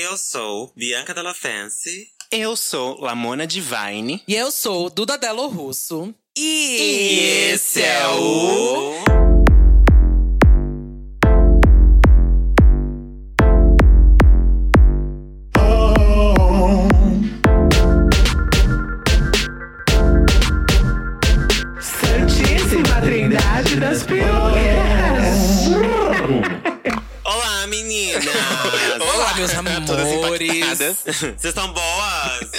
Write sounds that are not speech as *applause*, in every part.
Eu sou Bianca Della Fancy. Eu sou Lamona Divine. E eu sou Duda Delo Russo. E esse é o. *laughs* Vocês estão boas?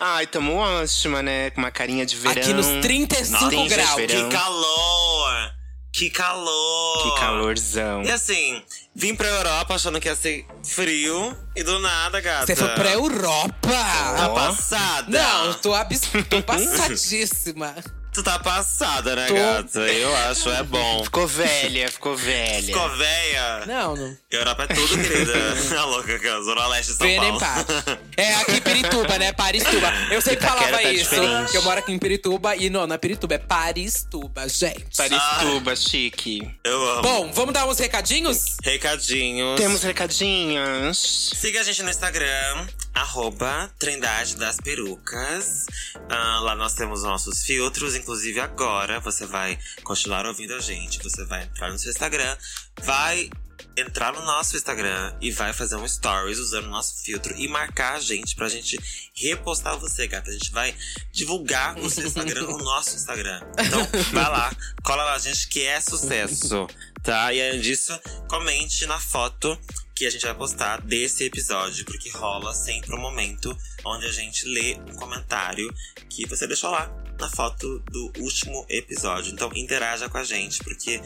Ai, tamo ótima, né? Com uma carinha de verão. Aqui nos 35 Nossa, graus. Que calor! Que calor! Que calorzão. E assim, vim pra Europa achando que ia ser frio e do nada, gata. Você foi pra Europa? Tá passada? Não, tô, abs... tô *laughs* passadíssima. Tu tá passada, né, Tô. gata? Eu acho, é bom. Ficou velha, ficou velha. Ficou véia. Não, não. Europa é tudo, querida. A *laughs* louca, que é a Zona Leste São nem Paulo. *laughs* É aqui em Pirituba, né? Paristuba. Eu sempre Itaquera falava tá isso. diferente. Que eu moro aqui em Pirituba e não, não é Pirituba, é Paristuba, gente. Paristuba, chique. Eu amo. Bom, vamos dar uns recadinhos? Recadinhos. Temos recadinhos. Siga a gente no Instagram, arroba Trindade das Perucas. Ah, lá nós temos nossos filtros, inclusive agora você vai continuar ouvindo a gente. Você vai entrar no seu Instagram, vai entrar no nosso Instagram e vai fazer um stories usando o nosso filtro e marcar a gente pra gente repostar você, gata. A gente vai divulgar o seu Instagram no nosso Instagram. Então, vai lá, cola lá gente que é sucesso, tá? E além disso, comente na foto que a gente vai postar desse episódio, porque rola sempre um momento onde a gente lê um comentário que você deixou lá na foto do último episódio. Então interaja com a gente, porque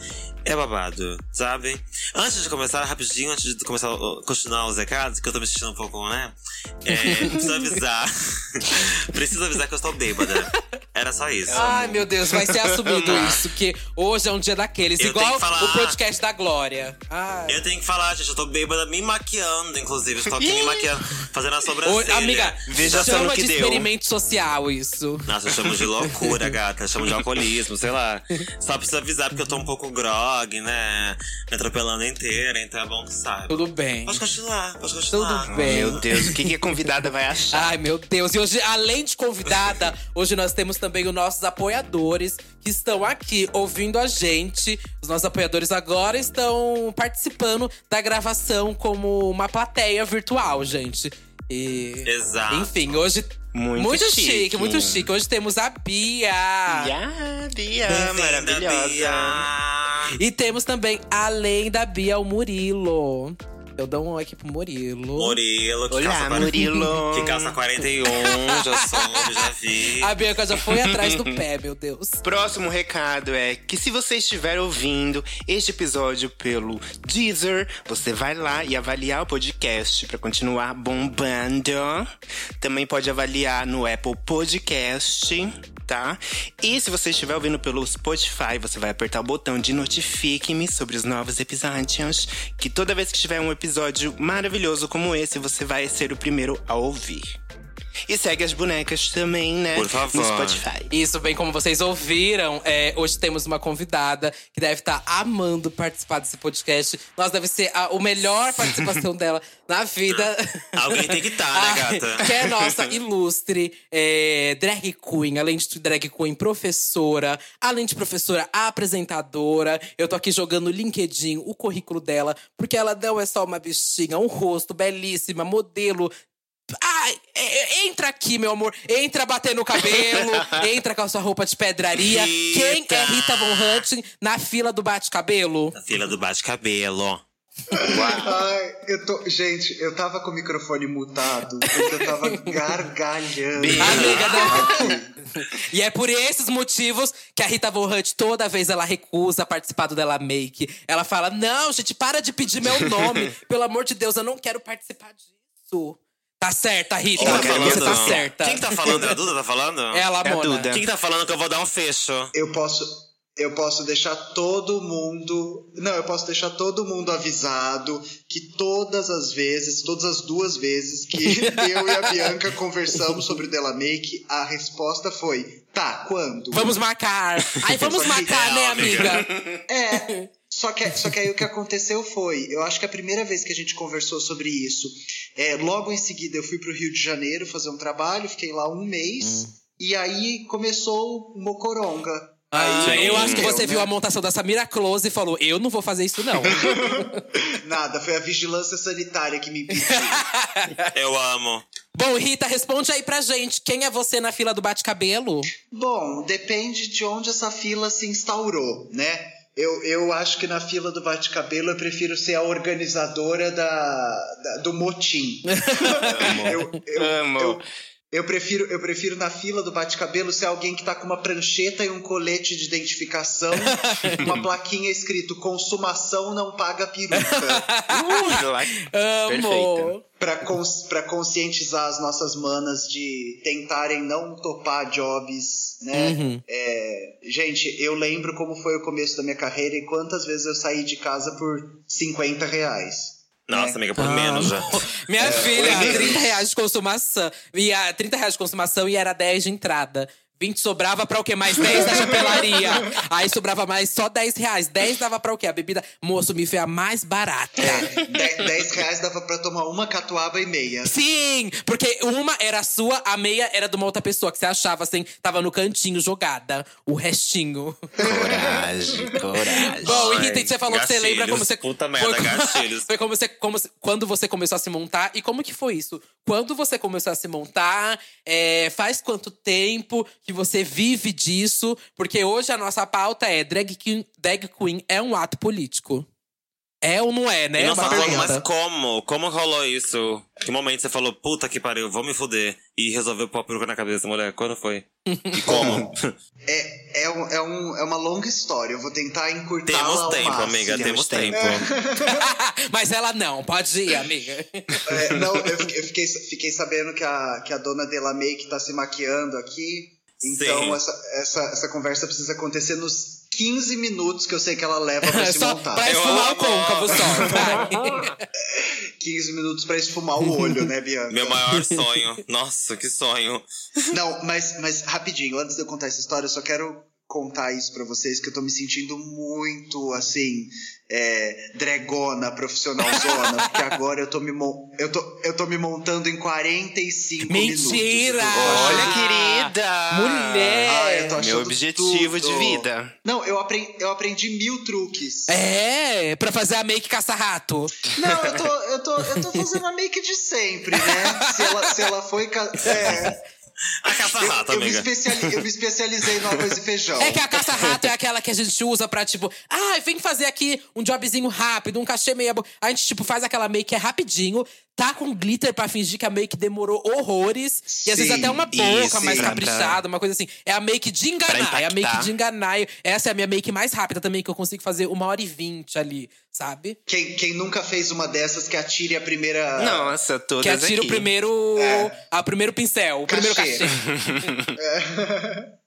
é babado, sabe? Antes de começar, rapidinho, antes de começar a continuar os recados, que eu tô me sentindo um pouco, né? É, *laughs* preciso avisar. *laughs* preciso avisar que eu estou bêbada. Era só isso. Ai, meu Deus, vai ser assumido isso, que hoje é um dia daqueles. Eu igual falar. o podcast da Glória. Ai. Eu tenho que falar, gente, eu tô bêbada me maquiando, inclusive. Estou aqui me maquiando, fazendo a Ô, sobrancelha. amiga, Veja só no chama que de deu. experimento social isso. Nossa, eu chamo de loucura, gata. Eu chamo de alcoolismo, sei lá. Só preciso avisar porque eu tô um pouco grog, né? Me atropelando inteira, então é bom que saiba. Tudo bem. Pode continuar, pode continuar. Tudo bem. Meu Deus, o que, que a convidada vai achar? Ai, meu Deus. E hoje, além de convidada, hoje nós temos também os nossos apoiadores que estão aqui ouvindo a gente. Os nossos apoiadores agora estão participando da gravação como uma plateia virtual, gente. E. Exato. Enfim, hoje. Muito chique. chique. muito chique. Hoje temos a Bia. Ya, Bia, Bem-vinda, maravilhosa. Bia. E temos também, além da Bia, o Murilo. Eu dou um aqui pro Murilo. Murilo, que Olá, calça 40 Murilo. *laughs* Que calça 41, já soube, já vi. A Bianca já foi atrás do pé, meu Deus. *laughs* Próximo recado é que se você estiver ouvindo este episódio pelo Deezer, você vai lá e avaliar o podcast para continuar bombando. Também pode avaliar no Apple Podcast, tá? E se você estiver ouvindo pelo Spotify, você vai apertar o botão de notifique-me sobre os novos episódios, que toda vez que tiver um episódio maravilhoso como esse, você vai ser o primeiro a ouvir. E segue as bonecas também, né? Por favor. No Spotify. Isso, bem como vocês ouviram, é, hoje temos uma convidada que deve estar amando participar desse podcast. Nós deve ser a, a melhor *laughs* participação dela na vida. Alguém tem que tá, né, *laughs* gata? Que é nossa ilustre é, drag queen, além de drag queen, professora, além de professora, apresentadora. Eu tô aqui jogando no LinkedIn o currículo dela, porque ela não é só uma bichinha, um rosto belíssima, modelo. Ai, é, entra aqui, meu amor. Entra batendo o cabelo. *laughs* entra com a sua roupa de pedraria. Rita. Quem é Rita Von Hunt na fila do bate-cabelo? Na fila do bate-cabelo. Ai, eu tô. Gente, eu tava com o microfone mutado, porque eu tava gargalhando. Amiga, não. *laughs* E é por esses motivos que a Rita Von Hunt, toda vez ela recusa participar do Della Make. Ela fala: Não, gente, para de pedir meu nome. *laughs* Pelo amor de Deus, eu não quero participar disso. Tá certa, Rita. Tá Você falando? tá certa. Quem que tá falando? É a Duda tá falando? Ela, É a Mona. Duda. Quem que tá falando que eu vou dar um fecho? Eu posso. Eu posso deixar todo mundo. Não, eu posso deixar todo mundo avisado que todas as vezes, todas as duas vezes que *laughs* eu e a Bianca conversamos sobre o Della Make, a resposta foi: tá, quando? Vamos marcar. Ai, vamos marcar, né, amiga? É. Só que, só que aí o que aconteceu foi, eu acho que a primeira vez que a gente conversou sobre isso, é, logo em seguida eu fui pro Rio de Janeiro fazer um trabalho, fiquei lá um mês, e aí começou o Mocoronga. Ah, Aí, eu acho que você né? viu a montação da Samira Close e falou: Eu não vou fazer isso, não. *laughs* Nada, foi a vigilância sanitária que me impediu. *laughs* Eu amo. Bom, Rita, responde aí pra gente. Quem é você na fila do bate-cabelo? Bom, depende de onde essa fila se instaurou, né? Eu, eu acho que na fila do bate-cabelo eu prefiro ser a organizadora da, da- do motim. *laughs* eu, eu, Amo. Eu, eu prefiro, eu prefiro na fila do bate-cabelo ser alguém que tá com uma prancheta e um colete de identificação, *laughs* uma plaquinha escrito consumação não paga peruca. Uh. Amo. Pra, cons, pra conscientizar as nossas manas de tentarem não topar jobs, né? Uhum. É, gente, eu lembro como foi o começo da minha carreira e quantas vezes eu saí de casa por 50 reais. Nossa, É. amiga, por menos já. Minha filha, foi 30 reais de consumação. E a 30 reais de consumação e era 10 de entrada. 20 sobrava pra o quê? Mais 10 da chapelaria. *laughs* Aí sobrava mais só 10 reais. 10 dava pra o quê? A bebida, moço, me foi a mais barata. É, 10, 10 reais dava pra tomar uma catuaba e meia. Sim! Porque uma era sua, a meia era de uma outra pessoa, que você achava assim, tava no cantinho jogada. O restinho. Coragem, *laughs* coragem. Bom, e Rita, você falou que você lembra como você. Puta merda, foi, gatilhos. *laughs* foi como você, como, quando você começou a se montar e como que foi isso? Quando você começou a se montar, é, faz quanto tempo que você vive disso? Porque hoje a nossa pauta é drag queen, drag queen é um ato político. É ou não é, né? E como, mas como? Como rolou isso? Que momento você falou, puta que pariu, vou me fuder. E resolveu pôr a peruca na cabeça, mulher? Quando foi? E como? *laughs* É, é, um, é, um, é uma longa história. Eu vou tentar encurtá-la temos ao tempo, máximo. amiga, temos tempo. tempo. *laughs* mas ela não, pode ir, amiga. É, não, eu fiquei, eu fiquei, fiquei sabendo que a, que a dona Delamay que tá se maquiando aqui. Então essa, essa, essa conversa precisa acontecer nos 15 minutos que eu sei que ela leva pra se só montar. pra Eu esfumar o côncavo só. vai. *laughs* 15 minutos pra esfumar o olho, né, Bianca? Meu maior sonho. Nossa, que sonho. Não, mas, mas rapidinho, antes de eu contar essa história, eu só quero contar isso pra vocês, que eu tô me sentindo muito, assim, é, dragona, profissional zona, porque agora eu tô, me eu, tô, eu tô me montando em 45 minutos. Mentira! Tô achando- Olha, querida! Mulher! Ah, eu tô achando Meu objetivo tudo. de vida. Não, eu aprendi, eu aprendi mil truques. É, pra fazer a make caça-rato. Não, eu tô, eu, tô, eu tô fazendo a make de sempre, né? Se ela, se ela foi. É, A caça-rata, eu, eu, me especiali- eu me especializei no arroz e feijão. É que a caça-rato é aquela que a gente usa pra, tipo, ah, vem fazer aqui um jobzinho rápido, um cachê meia boca. A gente, tipo, faz aquela make é rapidinho, tá com glitter pra fingir que a make demorou horrores. e às vezes Sim, até uma boca isso, mais caprichada, uma coisa assim. É a make de enganar, é a make de enganar. Essa é a minha make mais rápida também, que eu consigo fazer uma hora e vinte ali, sabe? Quem, quem nunca fez uma dessas que atire a primeira. Nossa, todas Que atira aqui. o primeiro. A, o primeiro pincel, o primeiro Cachê. cachê. *laughs*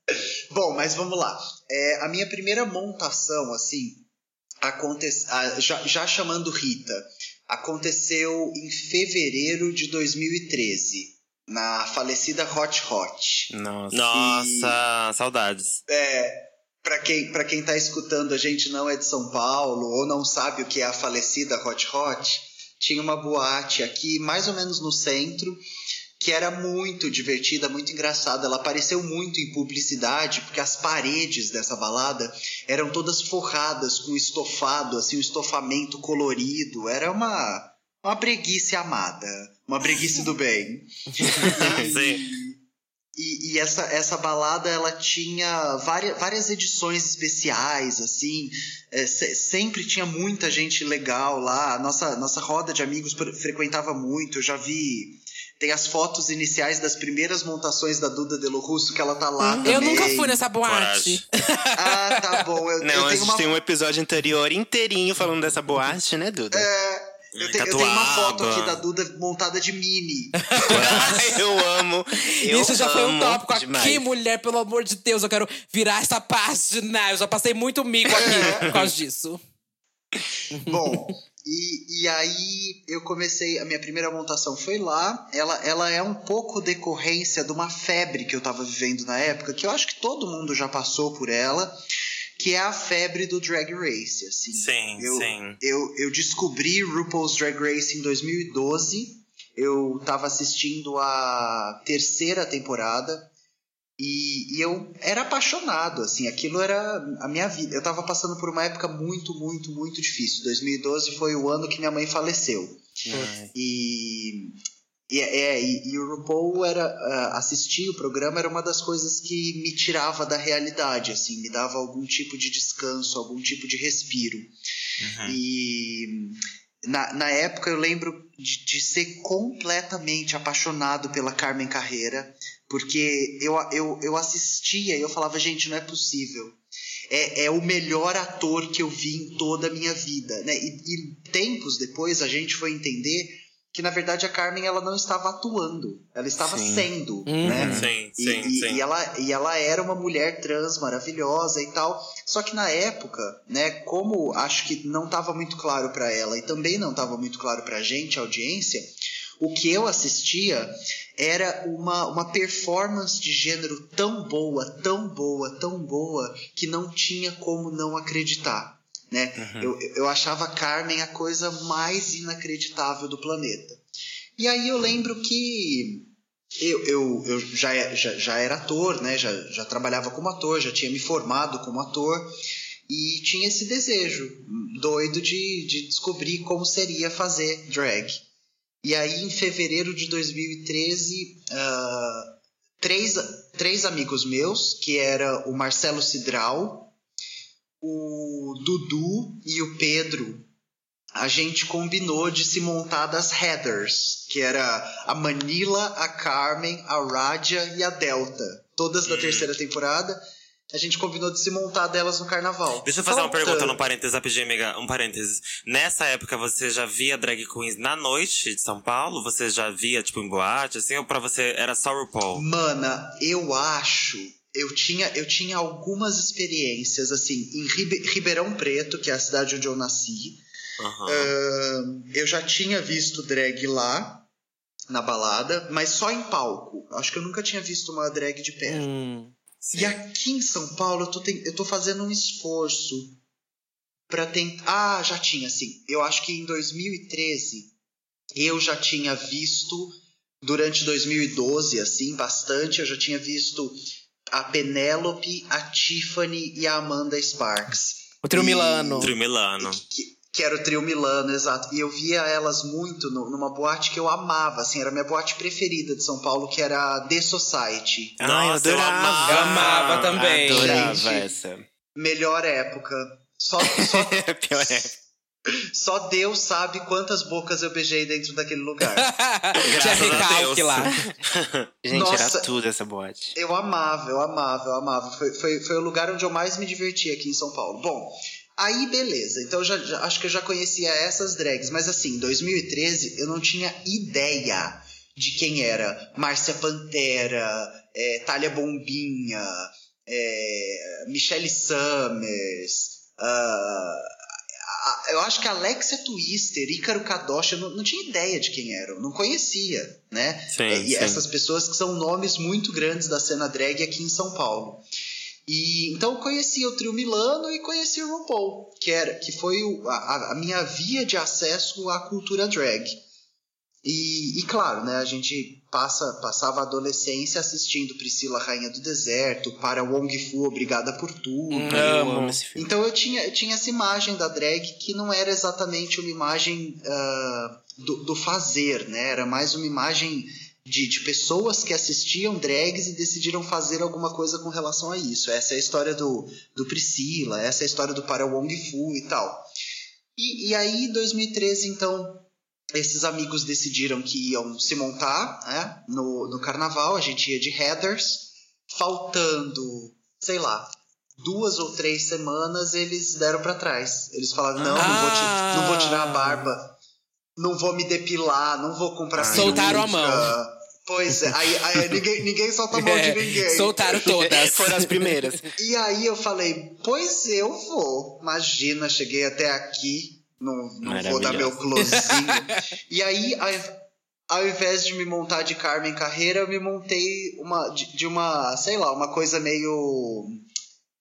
Bom, mas vamos lá. É, a minha primeira montação, assim, aconte... ah, já, já chamando Rita, aconteceu em fevereiro de 2013, na falecida Hot Hot. Nossa. Nossa, saudades. É, para quem, pra quem tá escutando, a gente não é de São Paulo ou não sabe o que é a falecida Hot Hot, tinha uma boate aqui, mais ou menos no centro, que era muito divertida, muito engraçada. Ela apareceu muito em publicidade, porque as paredes dessa balada eram todas forradas com estofado, assim, um estofamento colorido. Era uma, uma breguice amada, uma breguice do bem. *laughs* Sim. E, e essa, essa balada, ela tinha várias, várias edições especiais, assim. É, se- sempre tinha muita gente legal lá. Nossa, nossa roda de amigos fre- frequentava muito. Eu já vi... Tem as fotos iniciais das primeiras montações da Duda Delo Russo, que ela tá lá também. Eu nunca fui nessa boate. Ah, tá bom. Eu, Não, eu a tenho gente uma tem um episódio anterior inteirinho falando dessa boate, né, Duda? Eu tenho, eu tenho uma foto aqui da Duda montada de mini. *laughs* eu amo. Eu Isso já foi um amo tópico demais. aqui, mulher, pelo amor de Deus. Eu quero virar essa página. Eu já passei muito mico aqui por causa disso. Bom, e, e aí eu comecei, a minha primeira montação foi lá. Ela, ela é um pouco decorrência de uma febre que eu tava vivendo na época, que eu acho que todo mundo já passou por ela, que é a febre do Drag Race, assim. Sim, eu, sim. Eu, eu descobri RuPaul's Drag Race em 2012. Eu tava assistindo a terceira temporada. E, e eu era apaixonado, assim, aquilo era a minha vida. Eu tava passando por uma época muito, muito, muito difícil. 2012 foi o ano que minha mãe faleceu. E, e, é, e, e o RuPaul era uh, assistir o programa era uma das coisas que me tirava da realidade, assim, me dava algum tipo de descanso, algum tipo de respiro. Uhum. E na, na época eu lembro de, de ser completamente apaixonado pela Carmen Carreira, porque eu, eu, eu assistia e eu falava, gente, não é possível. É, é o melhor ator que eu vi em toda a minha vida. Né? E, e tempos depois a gente foi entender que na verdade a Carmen ela não estava atuando, ela estava Sim. sendo, Uhum. né? Sim, E, sim, e- sim. e ela, e ela era uma mulher trans maravilhosa e tal. Só que na época, né, como acho que não estava muito claro para ela e também não estava muito claro pra gente, a audiência, o que eu assistia era uma, uma performance de gênero tão boa, tão boa, tão boa, que não tinha como não acreditar. Né? Eu, eu achava Carmen a coisa mais inacreditável do planeta. E aí eu lembro que eu, eu, eu já, já, já era ator, né? já, já trabalhava como ator, já tinha me formado como ator e tinha esse desejo doido de, de descobrir como seria fazer drag. E aí, em fevereiro de 2013, ah, três, três amigos meus, que era o Marcelo Cidral, o Dudu e o Pedro, a gente combinou de se montar das Heathers, que era a Manila, a Carmen, a Raja e a Delta. Todas da terceira temporada. A gente combinou de se montar delas no carnaval. Deixa eu fazer uma pergunta no parênteses, rapidinho, amiga. Um parênteses. Nessa época, você já via drag queens na noite de São Paulo? Você já via, tipo, em boate, assim? Ou pra você era só RuPaul? Mana, eu acho. Eu tinha, eu tinha algumas experiências, assim, em Ribe- Ribeirão Preto, que é a cidade onde eu nasci. Ahn, eu já tinha visto drag lá, na balada, mas só em palco. Acho que eu nunca tinha visto uma drag de perto. Hum. Sim. E aqui em São Paulo eu tô, eu tô fazendo um esforço pra tentar. Ah, já tinha, sim. Eu acho que em 2013 eu já tinha visto, durante 2012, assim, bastante, eu já tinha visto a Penélope, a Tiffany e a Amanda Sparks. O trio E- Milano. Trio Milano. Que, que era o trio Milano, exato. E eu via elas muito no- numa boate que eu amava, assim, era a minha boate preferida de São Paulo, que era a The Society. Ai, Nossa, eu eu adorava. amava. Eu amava também. Adorava Gente. essa. Melhor época. Só, só, *laughs* Pior é. só Deus sabe quantas bocas eu beijei dentro daquele lugar. *laughs* Tinha Graças a recalque Deus. lá. *laughs* Gente, Nossa. era tudo essa boate. Eu amava, eu amava, eu amava. Foi, foi, foi o lugar onde eu mais me diverti aqui em São Paulo. Bom, aí beleza. Então eu já, já- acho que eu já conhecia essas drags. Mas assim, em 2013 eu não tinha ideia de quem era Márcia Pantera, é, Thalia Bombinha, é, Michelle Summers. ah, a- eu acho que Alexia Twister, Ícaro Kadoshi, eu não, não tinha ideia de quem eram, não conhecia, né? Sim, É, e sim. essas pessoas que são nomes muito grandes da cena drag aqui em São Paulo. E então eu conheci o Trio Milano e conheci o RuPaul, que era que foi o- a, a minha via de acesso à cultura drag. E, e claro, né, a gente passa, passava a adolescência assistindo Priscila Rainha do Deserto, para Wong Fu Obrigada por Tudo. Hum. Eu Amo. esse filme. Então eu tinha, eu tinha essa imagem da drag que não era exatamente uma imagem ah, do, do fazer, né? Era mais uma imagem de, de pessoas que assistiam drags e decidiram fazer alguma coisa com relação a isso. Essa é a história do, do Priscila, essa é a história do Para Wong Fu e tal. E, e aí, em 2013, então, esses amigos decidiram que iam se montar né, no, no carnaval, a gente ia de headers, faltando, sei lá, duas ou três semanas, eles deram pra trás. Eles falaram: não, não, vou ti- não vou tirar a barba, não vou me depilar, não vou comprar Ah, Soltaram a peruca." mão. Pois é, aí, aí ninguém, ninguém solta a mão de *laughs* É, ninguém. soltaram todas. Foram as primeiras. E aí eu falei, pois eu vou. Imagina, cheguei até aqui, não, não vou dar meu closinho. *laughs* e aí, ao, invés de me montar de Carmen Carreira, eu me montei uma, de, de uma, sei lá, uma coisa meio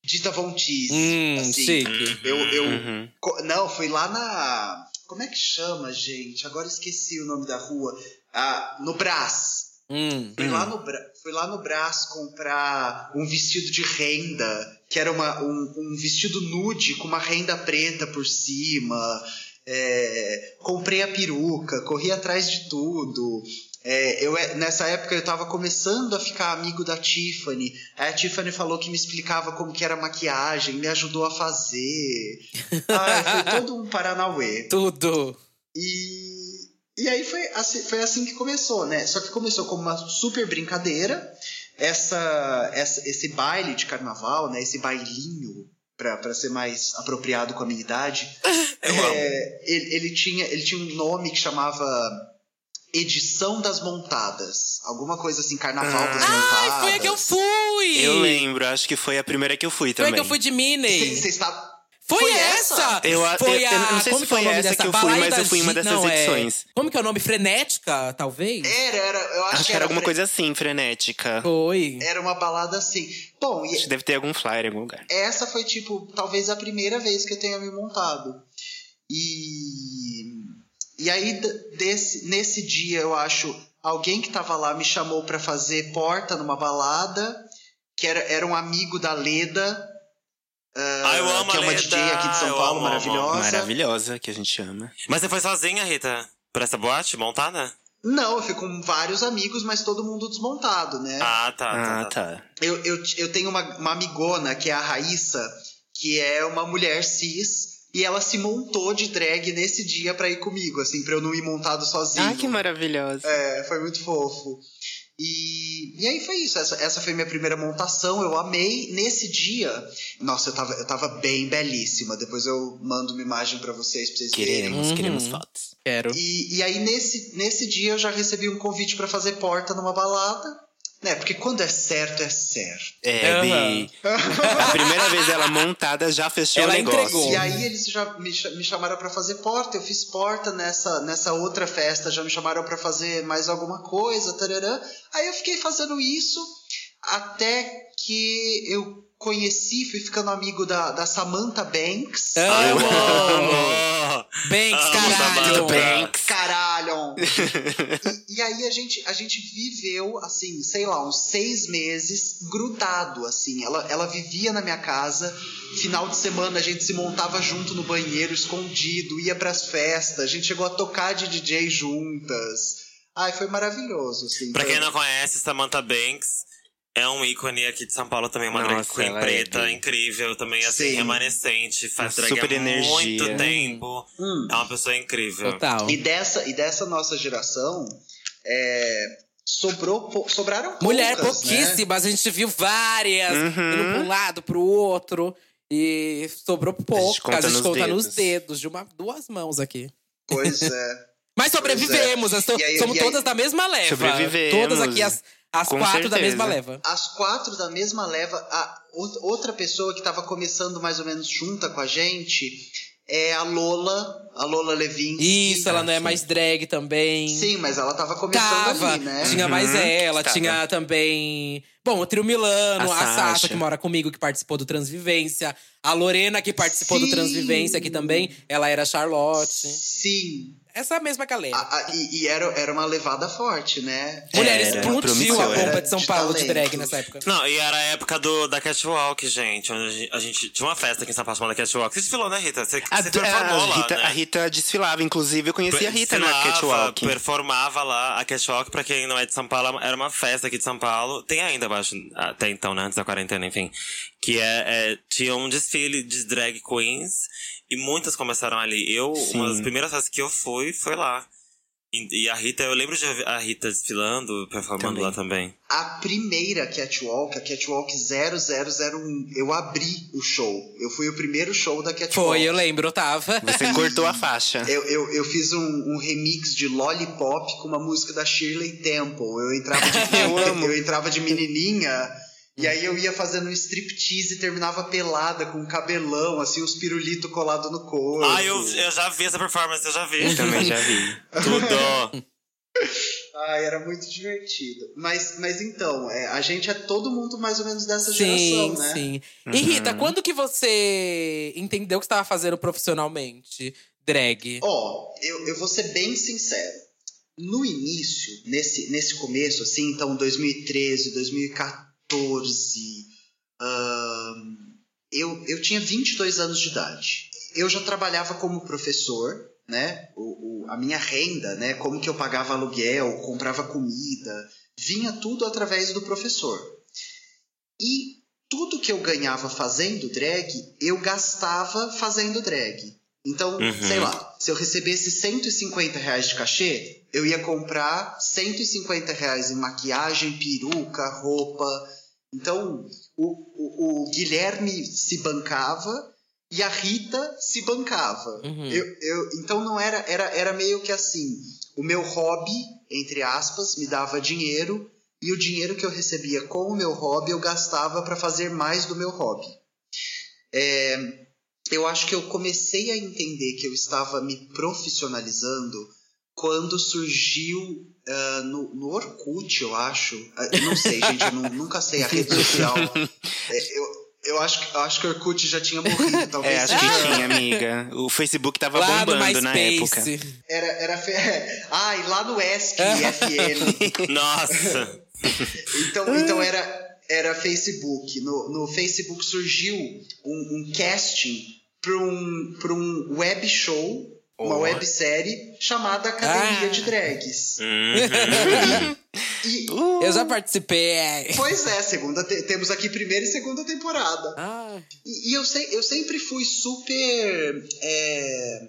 Dita Von Teese. Hum, assim. chique. Eu, eu Uhum. não, foi lá na. Como é que chama, gente? Agora esqueci o nome da rua. Ah, no Brás. Hum. Fui, lá no, fui lá no Brás comprar um vestido de renda, que era uma, um, um vestido nude com uma renda preta por cima. É, comprei a peruca, corri atrás de tudo. É, eu, é, nessa época eu tava começando a ficar amigo da Tiffany. Aí a Tiffany falou que me explicava como que era maquiagem, me ajudou a fazer. *laughs* Ai, foi todo um Paranauê. Tudo. E, e aí foi assim, foi assim que começou, né? Só que começou como uma super brincadeira. Essa, essa, esse baile de carnaval, né? Esse bailinho, para ser mais apropriado com a minha idade, *laughs* é, ele, ele, tinha, ele tinha um nome que chamava Edição das Montadas. Alguma coisa assim, Carnaval das Montadas. Ai, foi a que eu fui! Eu lembro, acho que foi a primeira que eu fui Foi a também. que eu fui de Minnie. Você está. Foi, Foi essa? Eu foi eu- a. eu não sei como se que é o foi nome essa dessa? que eu fui, mas eu fui em uma dessas não, é- edições. Como que é o nome? Frenética, talvez? Era, era. Eu acho, Acho que era alguma fre- coisa assim, frenética. Foi. Era uma balada assim. Bom, e Acho que deve ter algum flyer em algum lugar. essa foi, tipo, talvez a primeira vez que eu tenha me montado. E. E aí, desse, nesse dia, eu acho, alguém que tava lá me chamou pra fazer porta numa balada, que era, era um amigo da Leda. Ah, Ai, eu amo que a é uma Leda, DJ aqui de São eu Paulo, amo, maravilhosa. Maravilhosa, que a gente ama. Mas você foi sozinha, Rita? Pra essa boate montada? Não, eu fui com vários amigos, mas todo mundo desmontado, né? Ah, tá. Ah, tá, tá. tá. Eu, eu, eu tenho uma, uma amigona, que é a Raíssa, que é uma mulher cis, e ela se montou de drag nesse dia pra ir comigo, assim, pra eu não ir montado sozinho. Ai, que maravilhosa. É, foi muito fofo. E, e aí foi isso, essa, essa foi minha primeira montação, eu amei. Nesse dia, nossa, eu tava, eu tava bem belíssima. Depois eu mando uma imagem pra vocês, pra vocês verem. Queremos, Uhum. queremos fotos. Quero. E, e aí, nesse, nesse dia, eu já recebi um convite pra fazer porta numa balada. Né, porque quando é certo, é certo. É. Bi. A primeira vez ela montada já fechou Ela o negócio. entregou. E aí eles já me, me chamaram pra fazer porta, eu fiz porta nessa, nessa outra festa, já me chamaram pra fazer mais alguma coisa, tararã. Aí eu fiquei fazendo isso até que eu conheci, fui ficando amigo da, da Samantha Banks. Amo! Eu amo! Banks, Amo caralho! Banks. Caralho! *laughs* e, e aí a gente, a gente viveu, assim, sei lá, uns seis meses grudado, assim. Ela, ela vivia na minha casa. Final de semana a gente se montava junto no banheiro, escondido, ia pras festas. A gente chegou a tocar de DJ juntas. Ai, foi maravilhoso, assim. Pra quem não conhece, Samantha Banks é um ícone aqui de São Paulo também, uma drag Nossa, queen ela é preta, bi. incrível, também assim, Sim. remanescente, faz Uma drag super há muito energia. tempo. Hum. É uma pessoa incrível. Total. E dessa, e dessa nossa geração, é, sobrou, sobraram poucas, Mulher né? pouquíssimas, a gente viu várias, Uhum. indo pra um lado, pro outro. E sobrou poucas. conta A gente nos conta nos dedos. dedos, de uma, duas mãos aqui. Pois é. *laughs* Mas sobrevivemos, nós to- E aí- somos aí- todas da mesma leva. Sobrevivemos. Todas aqui, as, as Com quatro da certeza. mesma leva. As quatro da mesma leva. A ou- outra pessoa que estava começando mais ou menos junta com a gente é a Lola, a Lola Levinsky. Isso, ela não é mais drag também. Sim, mas ela tava começando Tava, ali, né? tinha mais Uhum, ela, estava. tinha também. Bom, o Trio Milano, A a, Sasha. Sasha. que mora comigo, que participou do Transvivência. A Lorena, que participou do Sim. Transvivência aqui também. Ela era Charlotte. Sim. Essa mesma galera. A- a- e e era, era uma levada forte, né? Mulher, Era explodiu a bomba de São De Paulo de talento. drag nessa época. Não, e era a época do, da Catwalk, gente. Onde a gente, a gente tinha uma festa aqui em São Paulo chamada Catwalk. Você desfilou, né, Rita? Você, A, você performou a lá, Rita, né? a Rita desfilava, inclusive eu conheci a Rita na Catwalk. performava lá. A Catwalk, pra quem não é de São Paulo, era uma festa aqui de São Paulo. Tem ainda, acho, até então, né? Antes da quarentena, enfim. Que é, é- tinha um desfile de drag queens. E muitas começaram ali. Eu, Sim. uma das primeiras festas que eu fui, foi lá. E, e a Rita, eu lembro de ver a Rita desfilando, performando Também. lá também. A primeira Catwalk, a Catwalk 0001, eu abri o show. Eu fui o primeiro show da Catwalk. Foi, eu lembro, eu tava. Você cortou a faixa. Eu, eu, eu fiz um, um remix de Lollipop com uma música da Shirley Temple. Eu entrava de, *laughs* eu, eu entrava de menininha e aí eu ia fazendo um striptease e terminava pelada com um cabelão, assim, os pirulitos colados no corpo. Ah, eu, eu já vi essa performance, eu já vi. Também já vi. *laughs* Tudo. Ai, era muito divertido. Mas, mas então, é, a gente é todo mundo mais ou menos dessa Sim, geração, né? sim. E Rita, quando que você entendeu que você estava fazendo profissionalmente drag? Ó, eu, eu vou ser bem sincero. No início, nesse, nesse começo, assim, então 2013, 2014, ahn, eu, eu tinha 22 anos de idade. Eu já trabalhava como professor, né? O, o- a minha renda, né? Como que eu pagava aluguel, comprava comida, vinha tudo através do professor. E tudo que eu ganhava fazendo drag, eu gastava fazendo drag. Então, Uhum. sei lá, se eu recebesse 150 reais de cachê, eu ia comprar 150 reais em maquiagem, peruca, roupa. Então, o, o, o Guilherme se bancava e a Rita se bancava. Uhum. Eu, eu, então não era, era, era meio que assim, o meu hobby, entre aspas, me dava dinheiro e o dinheiro que eu recebia com o meu hobby eu gastava para fazer mais do meu hobby. É, eu acho que eu comecei a entender que eu estava me profissionalizando quando surgiu ah, no, no Orkut, eu acho. Ah, não sei, gente, eu nu- nunca sei a rede social. É, eu, eu, acho, que- eu acho que o Orkut já tinha morrido, *laughs* talvez. É, acho que tinha, amiga. O Facebook tava Lá bombando na época. Era, era fe... *laughs* Ai, lá no ESC *laughs* FM. Nossa! Então, então era, era Facebook. No, no Facebook surgiu um, um casting para um, pra um web show, uma Oh. websérie chamada Academia Ah. de Drags. Uhum. *laughs* E, Uh, Eu já participei. pois é, segunda te- temos aqui primeira e segunda temporada. Ah, E, e eu, sei, eu sempre fui super é,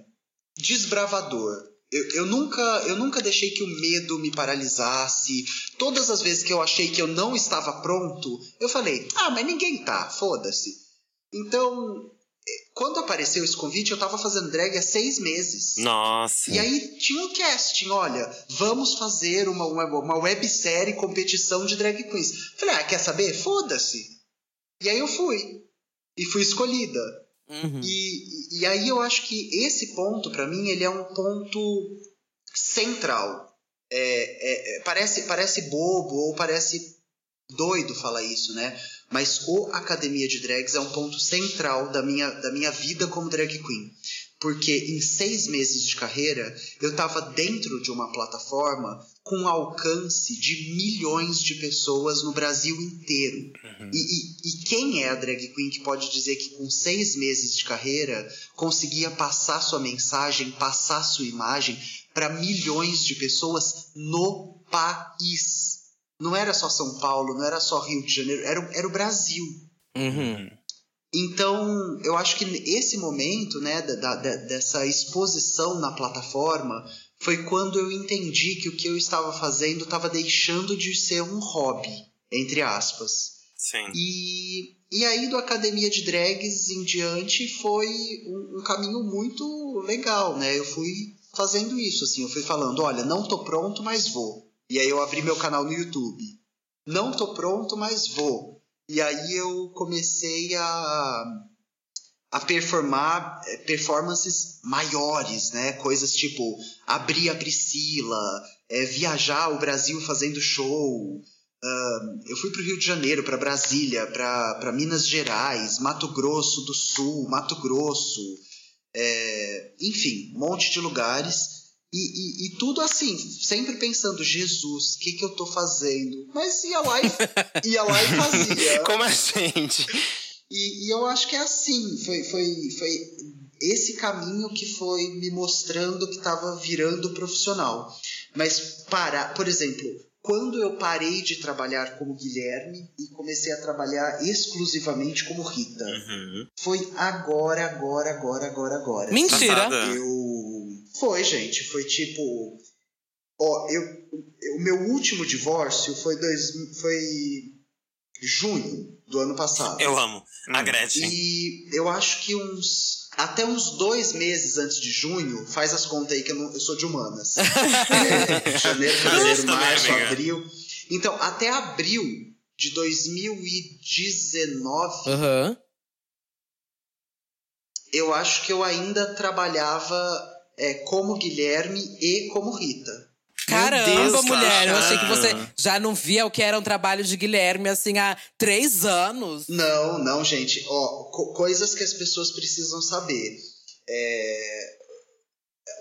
desbravador. Eu, eu, nunca, eu nunca deixei que o medo me paralisasse. Todas as vezes que eu achei que eu não estava pronto, eu falei: ah, mas ninguém tá, foda-se. Então, eh, quando apareceu esse convite, eu tava fazendo drag há seis meses. Nossa. E aí tinha um casting, olha, vamos fazer uma, uma, uma websérie competição de drag queens. Falei, ah, quer saber? Foda-se. E aí eu fui. E fui escolhida. Uhum. E, e aí eu acho que esse ponto, pra mim, ele é um ponto central. É, é, é, parece, parece bobo ou parece doido falar isso, né? Mas o Academia de Drags é um ponto central da minha, da minha vida como drag queen. Porque em seis meses de carreira, eu estava dentro de uma plataforma com alcance de milhões de pessoas no Brasil inteiro. E, e- e quem é a drag queen que pode dizer que com seis meses de carreira conseguia passar sua mensagem, passar sua imagem para milhões de pessoas no país? Não era só São Paulo, não era só Rio de Janeiro, era, o- era o Brasil. Uhum. Então, eu acho que esse momento, né, da, da- dessa exposição na plataforma, foi quando eu entendi que o que eu estava fazendo estava deixando de ser um hobby, entre aspas. Sim. E, e aí, do Academia de Drags em diante, foi um, um caminho muito legal, né? Eu fui fazendo isso, assim, eu fui falando, olha, não tô pronto, mas vou. E aí eu abri meu canal no YouTube. Não tô pronto, mas vou. E aí eu comecei a, a performar eh, performances maiores, né? Coisas tipo abrir a Priscila, eh, viajar o Brasil fazendo show. Ahn, eu fui para o Rio de Janeiro, para Brasília, para Minas Gerais, Mato Grosso do Sul, Mato Grosso, é, enfim, um monte de lugares. E, e- e tudo assim, sempre pensando, Jesus, o que, que eu tô fazendo? Mas ia lá e, *laughs* ia lá e fazia. Como a gente. E, e eu acho que é assim, foi, foi, foi esse caminho que foi me mostrando que estava virando profissional. Mas parar, por exemplo, quando eu parei de trabalhar como Guilherme e comecei a trabalhar exclusivamente como Rita, Uhum. foi agora, agora, agora, agora, agora. Mentira. Eu. Foi, gente. Foi tipo. Ó, eu, o meu último divórcio foi, dois, foi junho do ano passado. Eu amo. A Hum. Gretchen. E eu acho que uns. Até uns dois meses antes de junho, faz as contas aí que eu, não, eu sou de humanas. *laughs* É, janeiro, fevereiro, março, abril. Então, até abril de 2019, Aham. eu acho que eu ainda trabalhava é, como Guilherme e como Rita. Caramba, Deus, mulher, eu achei que você já não via o que era um trabalho de Guilherme assim há três anos. Não, não, gente. Ó, co- coisas que as pessoas precisam saber. É,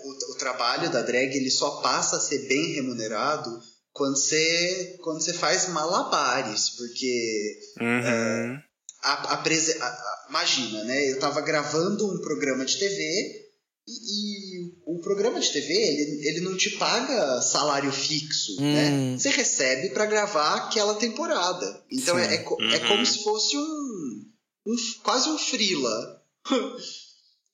o, o trabalho da drag ele só passa a ser bem remunerado quando você quando você faz malabares, porque Uhum. a- a prese- a- a- imagina, né? Eu tava gravando um programa de TV e, e o programa de TV ele, ele não te paga salário fixo, Hum. né? Você recebe pra gravar aquela temporada. Então é, é, é Uhum. como se fosse um, um quase um freela. *laughs*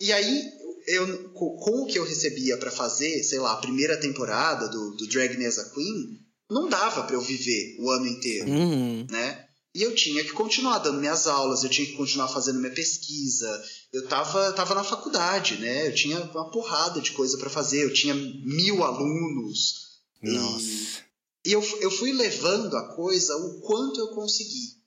e aí eu co- com o que eu recebia pra fazer, sei lá, a primeira temporada do, do Drag Me as a Queen, não dava pra eu viver o ano inteiro Uhum. né? E eu tinha que continuar dando minhas aulas, eu tinha que continuar fazendo minha pesquisa. Eu tava, tava na faculdade, né? Eu tinha uma porrada de coisa para fazer, eu tinha mil alunos. E- Nossa. E eu, eu fui levando a coisa o quanto eu consegui.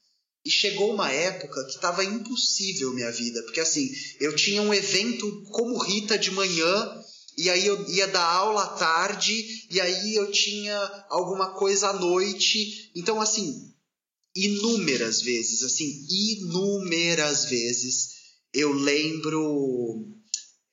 E chegou uma época que tava impossível minha vida, porque assim, eu tinha um evento como Rita de manhã, e aí eu ia dar aula à tarde, e aí eu tinha alguma coisa à noite. Então, assim, inúmeras vezes, assim, inúmeras vezes eu lembro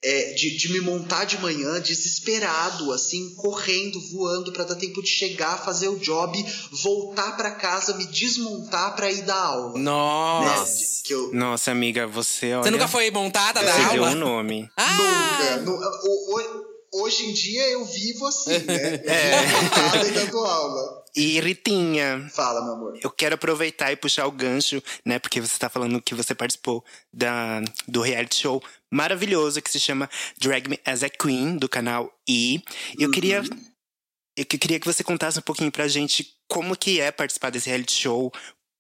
é, de, de me montar de manhã desesperado, assim, correndo, voando para dar tempo de chegar, fazer o job, voltar para casa, me desmontar para ir dar aula. né? Nossa. De- Que eu Nossa, amiga, você olha. Você nunca foi montada da Você deu aula? um nome. Ah! nunca. nu- o- o- hoje em dia eu vivo assim, *laughs* né? Eu É. vivo montada e dando aula. E Ritinha, Fala, meu amor. eu quero aproveitar e puxar o gancho, né? Porque você tá falando que você participou da, do reality show maravilhoso que se chama Drag Me as a Queen, do canal E. E eu queria. Eu que- queria que você contasse um pouquinho pra gente como que é participar desse reality show,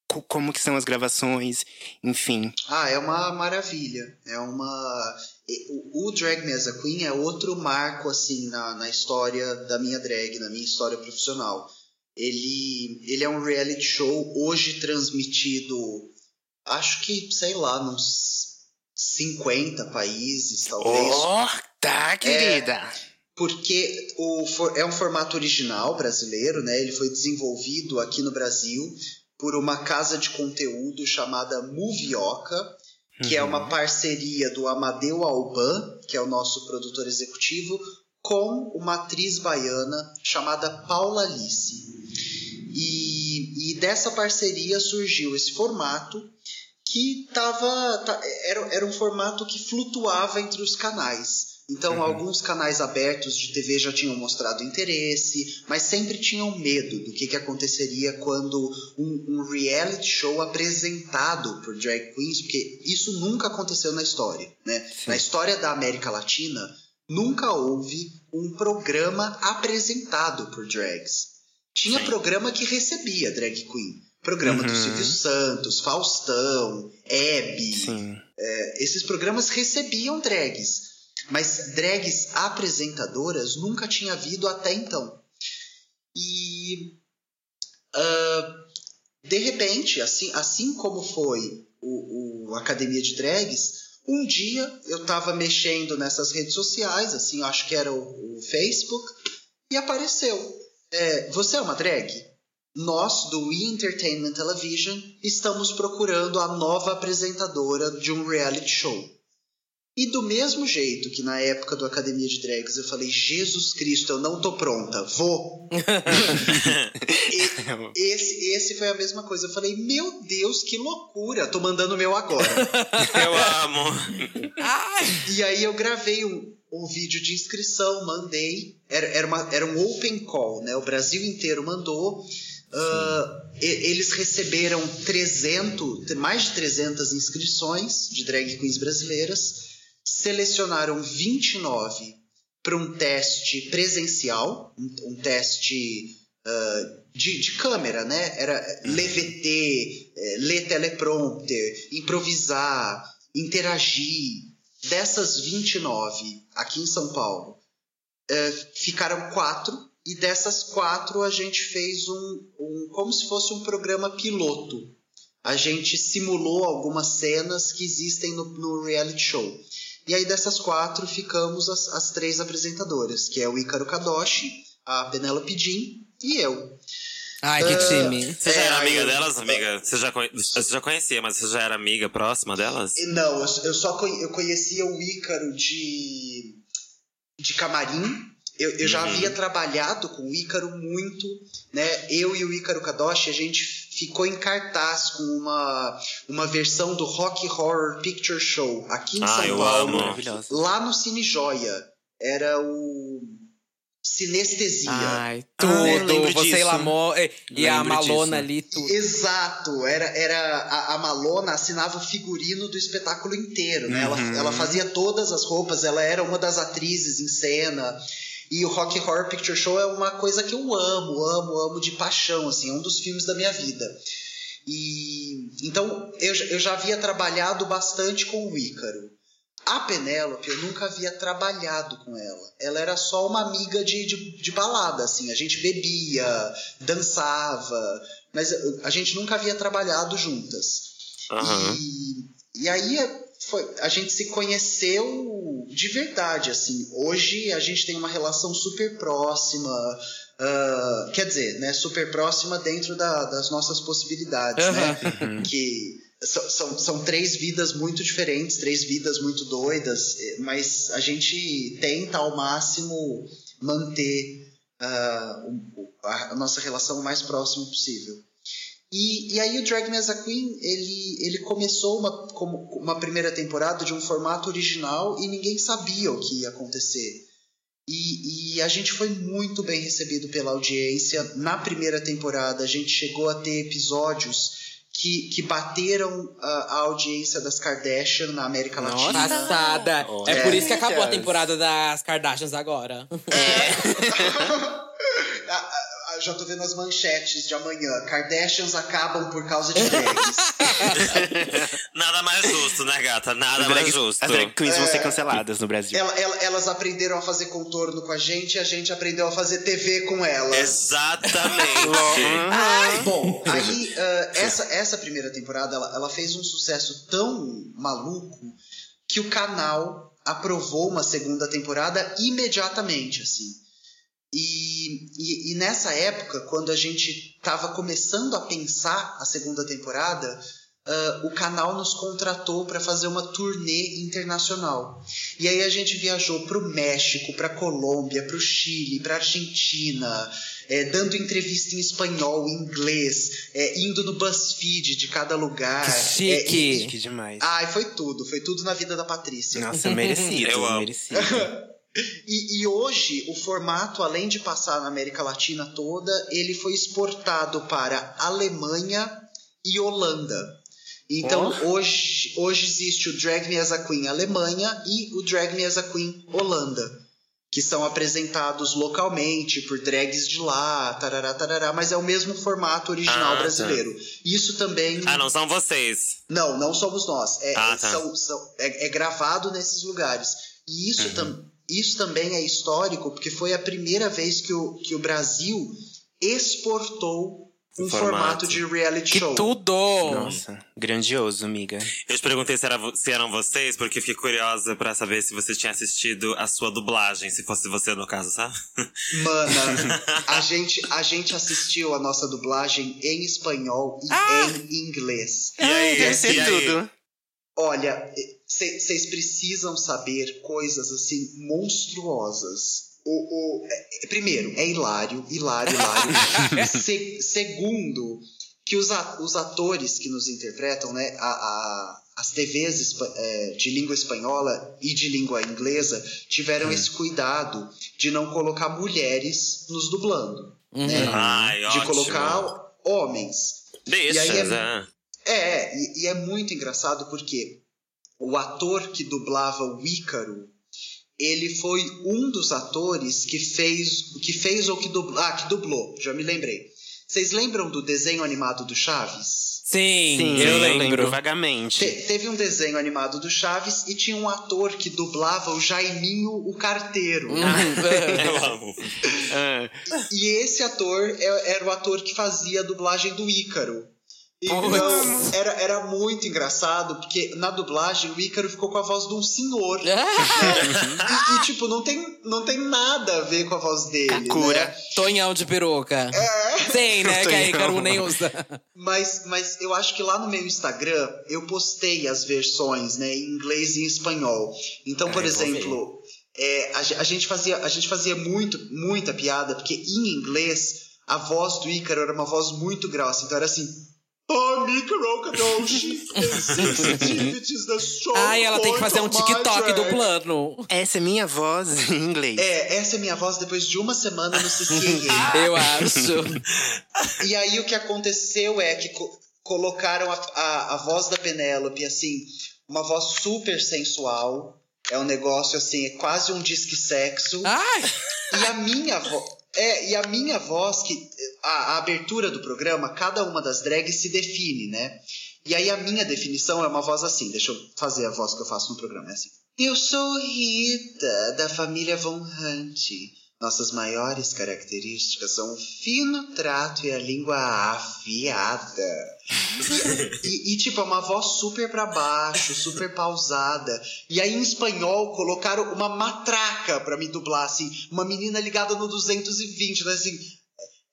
co- como que são as gravações, enfim. Ah, é uma maravilha. É uma. O, o Drag Me as a Queen é outro marco, assim, na, na história da minha drag, na minha história profissional. Ele, ele é um reality show hoje transmitido, acho que, sei lá, nos 50 países, talvez. Oh, tá, querida! porque o, é um formato original brasileiro, né? Ele foi desenvolvido aqui no Brasil por uma casa de conteúdo chamada Movioca, que é uma parceria do Amadeu Alban, que é o nosso produtor executivo, com uma atriz baiana chamada Paula Alice. Dessa parceria surgiu esse formato que tava, ta- era, era um formato que flutuava entre os canais. Então, alguns canais abertos de TV já tinham mostrado interesse, mas sempre tinham medo do que, que aconteceria quando um, um reality show apresentado por drag queens, porque isso nunca aconteceu na história. Né? Na história da América Latina, nunca houve um programa apresentado por drags. Tinha Sim. programa que recebia drag queen. Programa do Uhum. Silvio Santos, Faustão, Hebe. É, esses programas recebiam drags. Mas drags apresentadoras nunca tinha havido até então. E. ah, de repente, assim, assim como foi o, o Academia de Drags, um dia eu tava mexendo nessas redes sociais, assim, eu acho que era o, o Facebook, e apareceu. É, você é uma drag? Nós, do We Entertainment Television, estamos procurando a nova apresentadora de um reality show. E do mesmo jeito que na época do Academia de Drags eu falei, Jesus Cristo, eu não tô pronta, vou. *laughs* E- esse, esse foi a mesma coisa. Eu falei, meu Deus, que loucura, tô mandando o meu agora. *laughs* Eu amo. Ai! E aí eu gravei um, um vídeo de inscrição, mandei. Era, era, uma, era um open call, né? O Brasil inteiro mandou. E- eles receberam 300, mais de 300 inscrições de drag queens brasileiras. Selecionaram 29 para um teste presencial, um, um teste ah, de, de câmera, né? Era ler VT, eh, ler teleprompter, improvisar, interagir. Dessas 29 aqui em São Paulo, eh, ficaram quatro e dessas quatro a gente fez um, um como se fosse um programa piloto. A gente simulou algumas cenas que existem no, no reality show. E aí dessas quatro ficamos as, as três apresentadoras, que é o Ícaro Kadoshi, a Penélope Jean e eu. Ai, que time. Você já É, era amiga eu- delas, amiga? Você já, conhe- você já conhecia, mas você já era amiga próxima delas? Não, eu, só conhe- eu conhecia o Ícaro de, de camarim. Eu, eu já Uhum. havia trabalhado com o Ícaro muito, né? Eu e o Ícaro Kadoshi, a gente ficou em cartaz com uma, uma versão do Rock Horror Picture Show aqui em Ah, São eu Paulo, amo. Maravilhosa. lá no Cine Joia. Era o Sinestesia. Ai, Ah, eu tudo. lembro Você e, disso. Lamo, e, e a Malona disso. ali, tudo. Exato, era, era a, a Malona assinava o figurino do espetáculo inteiro, né? Ela, Uhum. ela fazia todas as roupas, ela era uma das atrizes em cena. E o Rock Horror Picture Show é uma coisa que eu amo, amo, amo de paixão, assim, é um dos filmes da minha vida. E então eu, já- eu já havia trabalhado bastante com o Ícaro. A Penélope, eu nunca havia trabalhado com ela. Ela era só uma amiga de, de, de balada, assim. A gente bebia, dançava, mas a gente nunca havia trabalhado juntas. Aham. E, e aí foi, a gente se conheceu de verdade, assim. Hoje a gente tem uma relação super próxima. ah, quer dizer, né, super próxima dentro da- das nossas possibilidades, né? Que são, são, são três vidas muito diferentes, três vidas muito doidas, eh, mas a gente tenta ao máximo manter a, a nossa relação o mais próximo possível. E, e aí o Drag Me As a Queen, ele, ele começou uma, como uma primeira temporada de um formato original e ninguém sabia o que ia acontecer. E, e a gente foi muito bem recebido pela audiência. Na primeira temporada, a gente chegou a ter episódios que, que bateram a, a audiência das Kardashian na América Nossa. Latina. Passada. Olha. É por isso que acabou a temporada das Kardashians agora. Ah, *laughs* já tô vendo as manchetes de amanhã. Kardashians acabam por causa de drags. *laughs* Nada mais justo, né, gata? Nada As mais drag, justo. as drag queens vão ser É. canceladas no Brasil. Ela- ela- elas aprenderam a fazer contorno com a gente e a gente aprendeu a fazer TV com elas. Exatamente. *laughs* Bom, *laughs* aí ah, essa, essa primeira temporada ela, ela fez um sucesso tão maluco que o canal aprovou uma segunda temporada imediatamente, assim. E, e, e nessa época, quando a gente estava começando a pensar a segunda temporada, ah, o canal nos contratou para fazer uma turnê internacional. E aí a gente viajou para o México, para Colômbia, para o Chile, para Argentina, é, dando entrevista em espanhol, em inglês, é, indo no BuzzFeed de cada lugar. Que chique. É, e- Que demais. Ai, foi tudo, foi tudo na vida da Patrícia. Nossa, merecido. *laughs* Eu amo. merecido. *laughs* E, e hoje, o formato, além de passar na América Latina toda, ele foi exportado para Alemanha e Holanda. Então, hoje, hoje existe o Drag Me As a Queen Alemanha e o Drag Me As a Queen Holanda, que são apresentados localmente por drags de lá, tarará, tarará, mas é o mesmo formato original Ah, tá. brasileiro. Isso também... Ah, não são vocês. Não, não somos nós. É, Ah, é- tá. são- são- é- é gravado nesses lugares. E isso, Uhum. tam- isso também é histórico, porque foi a primeira vez que o, que o Brasil exportou um Formato. formato de reality Que show. tudo! Nossa, grandioso, amiga. Eu te perguntei se, era se eram vocês, porque fiquei curiosa pra saber se você tinha assistido a sua dublagem, se fosse você no caso, sabe? Mana, *laughs* a gente, a gente assistiu a nossa dublagem em espanhol e Ah! em inglês. E aí, Deve ser e aí? tudo. Olha, vocês precisam saber coisas assim monstruosas. O, o- é- é- primeiro, é hilário, hilário, hilário. *laughs* Se- segundo, que os, a- os atores que nos interpretam, né, a, a- as TVs é, de língua espanhola e de língua inglesa tiveram esse cuidado de não colocar mulheres nos dublando, né? Ai, de ótimo. colocar homens. Deixa, E aí é- Zé. É, e, e é muito engraçado porque o ator que dublava o Ícaro, ele foi um dos atores que fez, que fez ou que dublou, ah, que dublou, já me lembrei. Vocês lembram do desenho animado do Chaves? Sim, Sim, eu eu lembro. lembro vagamente. Te- teve um desenho animado do Chaves e tinha um ator que dublava o Jaiminho o Carteiro. *laughs* Eu amo. Ah, E esse ator é- era o ator que fazia a dublagem do Ícaro. Então, era, era muito engraçado, porque na dublagem o Ícaro ficou com a voz de um senhor. *laughs* E, e, tipo, não tem, não tem nada a ver com a voz dele. Kakura. Né? Tonhão de peruca. Sim, né? Que a Ícaro nem usa. Mas, mas eu acho que lá no meu Instagram eu postei as versões, né, em inglês e em espanhol. Então, por Ah, exemplo, é, a, a gente fazia, a gente fazia muito, muita piada, porque em inglês a voz do Ícaro era uma voz muito grossa. Então era assim. Oh, the Ah, e ela tem que fazer um TikTok drag." dublando. Essa é minha voz em inglês. É, essa é minha voz depois de uma semana no CCA. *laughs* Eu acho. E aí o que aconteceu é que co- colocaram a, a, a voz da Penélope, assim, uma voz super sensual. É um negócio assim, é quase um disque sexo. Ai! E a minha voz. É, e a minha voz, que a, a abertura do programa, cada uma das drags se define, né? E aí a minha definição é uma voz assim, deixa eu fazer a voz que eu faço no programa, é assim. Eu sou Rita, da família Von Hunt. Nossas maiores características são o fino trato e a língua afiada. *laughs* E, e, tipo, é uma voz super pra baixo, super pausada. E aí, em espanhol, colocaram uma matraca pra me dublar, assim. Uma menina ligada no 220, né? Assim,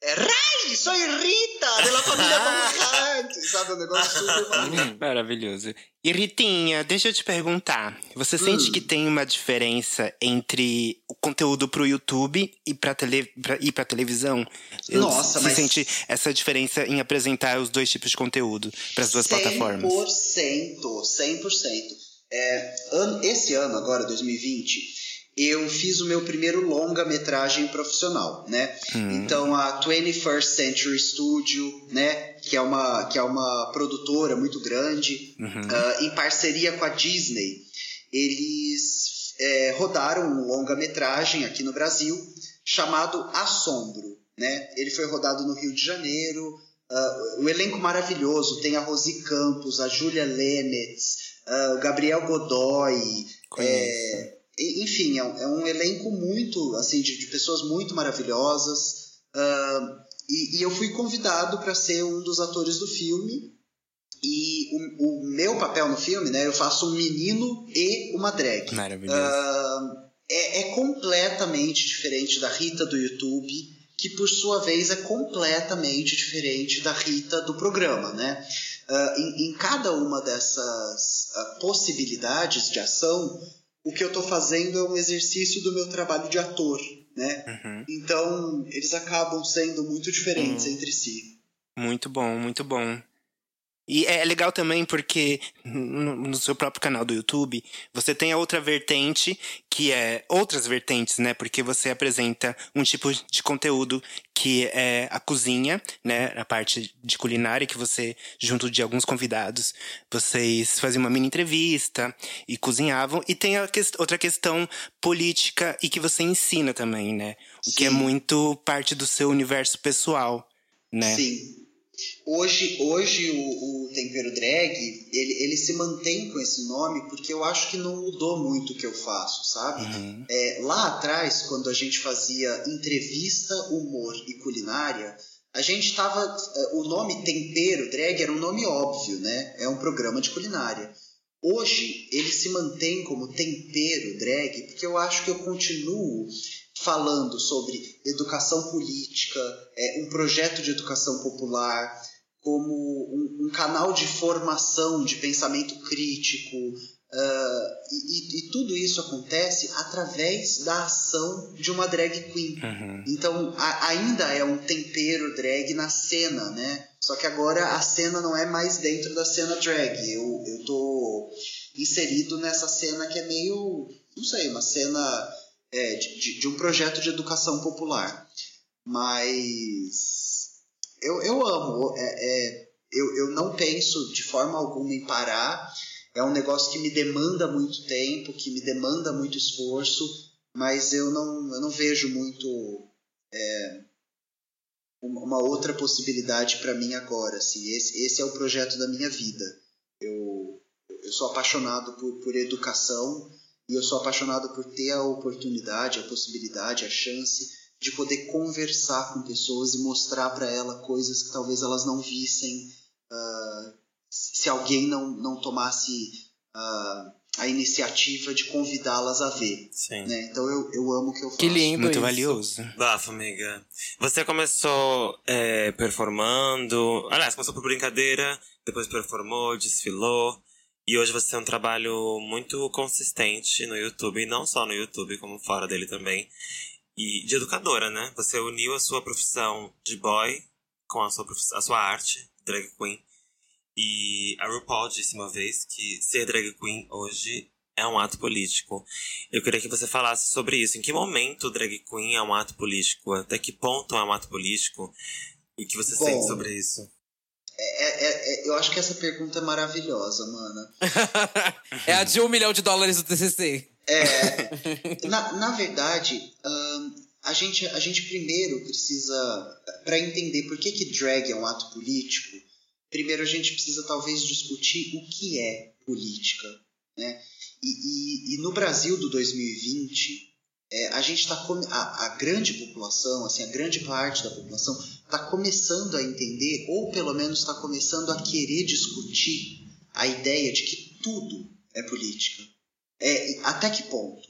é, Rai, sou Rita, da família Hunt. *laughs* Sabe, um negócio super. *laughs* Maravilhoso. E Ritinha, deixa eu te perguntar. Você Hum. sente que tem uma diferença entre o conteúdo pro YouTube e pra, tele, pra, e pra televisão? Eu- Nossa, Você mas- sente essa diferença em apresentar os dois tipos de conteúdo pras duas plataformas? 100%, 100%. É, esse ano, agora, 2020, eu fiz o meu primeiro longa-metragem profissional, né? Então, a 21st Century Studio, né? Que é uma, que é uma produtora muito grande, ah, em parceria com a Disney, eles é, rodaram um longa-metragem aqui no Brasil chamado Assombro, né? Ele foi rodado no Rio de Janeiro, ah, o elenco maravilhoso tem a Rosi Campos, a Júlia Lemetz, ah, o Gabriel Godoy, Conheço. e- enfim, é um, é um elenco muito, assim, de, de pessoas muito maravilhosas. ah, e, e eu fui convidado para ser um dos atores do filme. E o, o meu papel no filme, né? Eu faço um menino e uma drag. Maravilhoso. Ah, é, é completamente diferente da Rita do YouTube, que por sua vez é completamente diferente da Rita do programa, né? Ah, em, em cada uma dessas ah, possibilidades de ação, o que eu estou fazendo é um exercício do meu trabalho de ator, né? Uhum. Então, eles acabam sendo muito diferentes entre si. Muito bom, muito bom. E é legal também porque no, seu próprio canal do YouTube, você tem a outra vertente, que é outras vertentes, né? Porque você apresenta um tipo de conteúdo que é a cozinha, né? A parte de culinária que você, junto de alguns convidados, vocês faziam uma mini entrevista e cozinhavam. E tem a outra questão política e que você ensina também, né? O que é Sim. muito parte do seu universo pessoal, né? Sim. Hoje, hoje o, o Tempero Drag, ele, ele se mantém com esse nome porque eu acho que não mudou muito o que eu faço, sabe? Uhum. É, lá atrás, quando a gente fazia entrevista, humor e culinária, a gente tava. é, O nome Tempero Drag era um nome óbvio, né? É um programa de culinária. Hoje, ele se mantém como Tempero Drag porque eu acho que eu continuo falando sobre educação política, é, um projeto de educação popular, como um, um canal de formação de pensamento crítico. e, e- e tudo isso acontece através da ação de uma drag queen. Uhum. Então a- ainda é um tempero drag na cena, né? Só que agora a cena não é mais dentro da cena drag. Eu, eu tô inserido nessa cena que é meio, não sei, uma cena é, de, de- um projeto de educação popular. Mas eu, eu amo. É, é, eu, eu não penso de forma alguma em parar. É um negócio que me demanda muito tempo, que me demanda muito esforço, mas eu não, eu não vejo muito é, uma uma outra possibilidade para mim agora. Assim. Esse, esse é o projeto da minha vida. Eu, eu sou apaixonado por, por educação e eu sou apaixonado por ter a oportunidade, a possibilidade, a chance de poder conversar com pessoas e mostrar para ela coisas que talvez elas não vissem ah, se alguém não, não tomasse ah, a iniciativa de convidá-las a ver. Sim. Né? Então eu, eu amo o que eu faço. Que lindo Muito isso. valioso. Bafo, amiga. Você começou é, performando. Aliás, começou por brincadeira, depois performou, desfilou. E hoje você tem um trabalho muito consistente no YouTube, e não só no YouTube, como fora dele também. E de educadora, né? Você uniu a sua profissão de boy com a sua, a sua arte, drag queen. E a RuPaul disse uma vez que ser drag queen hoje é um ato político. Eu queria que você falasse sobre isso. Em que momento o drag queen é um ato político? Até que ponto é um ato político? E o que você Bom, sente sobre isso? É, é- é- eu acho que essa pergunta é maravilhosa, mana. *laughs* é a de um milhão de dólares do TCC. *laughs* Na, na verdade, ahn, a, gente, a gente primeiro precisa, para entender por que, que drag é um ato político, primeiro a gente precisa talvez discutir o que é política. Né? E, e- e no Brasil do 2020, é, a gente está a, a grande população, assim, a grande parte da população está começando a entender, ou pelo menos está começando a querer discutir a ideia de que tudo é política. É, até que ponto?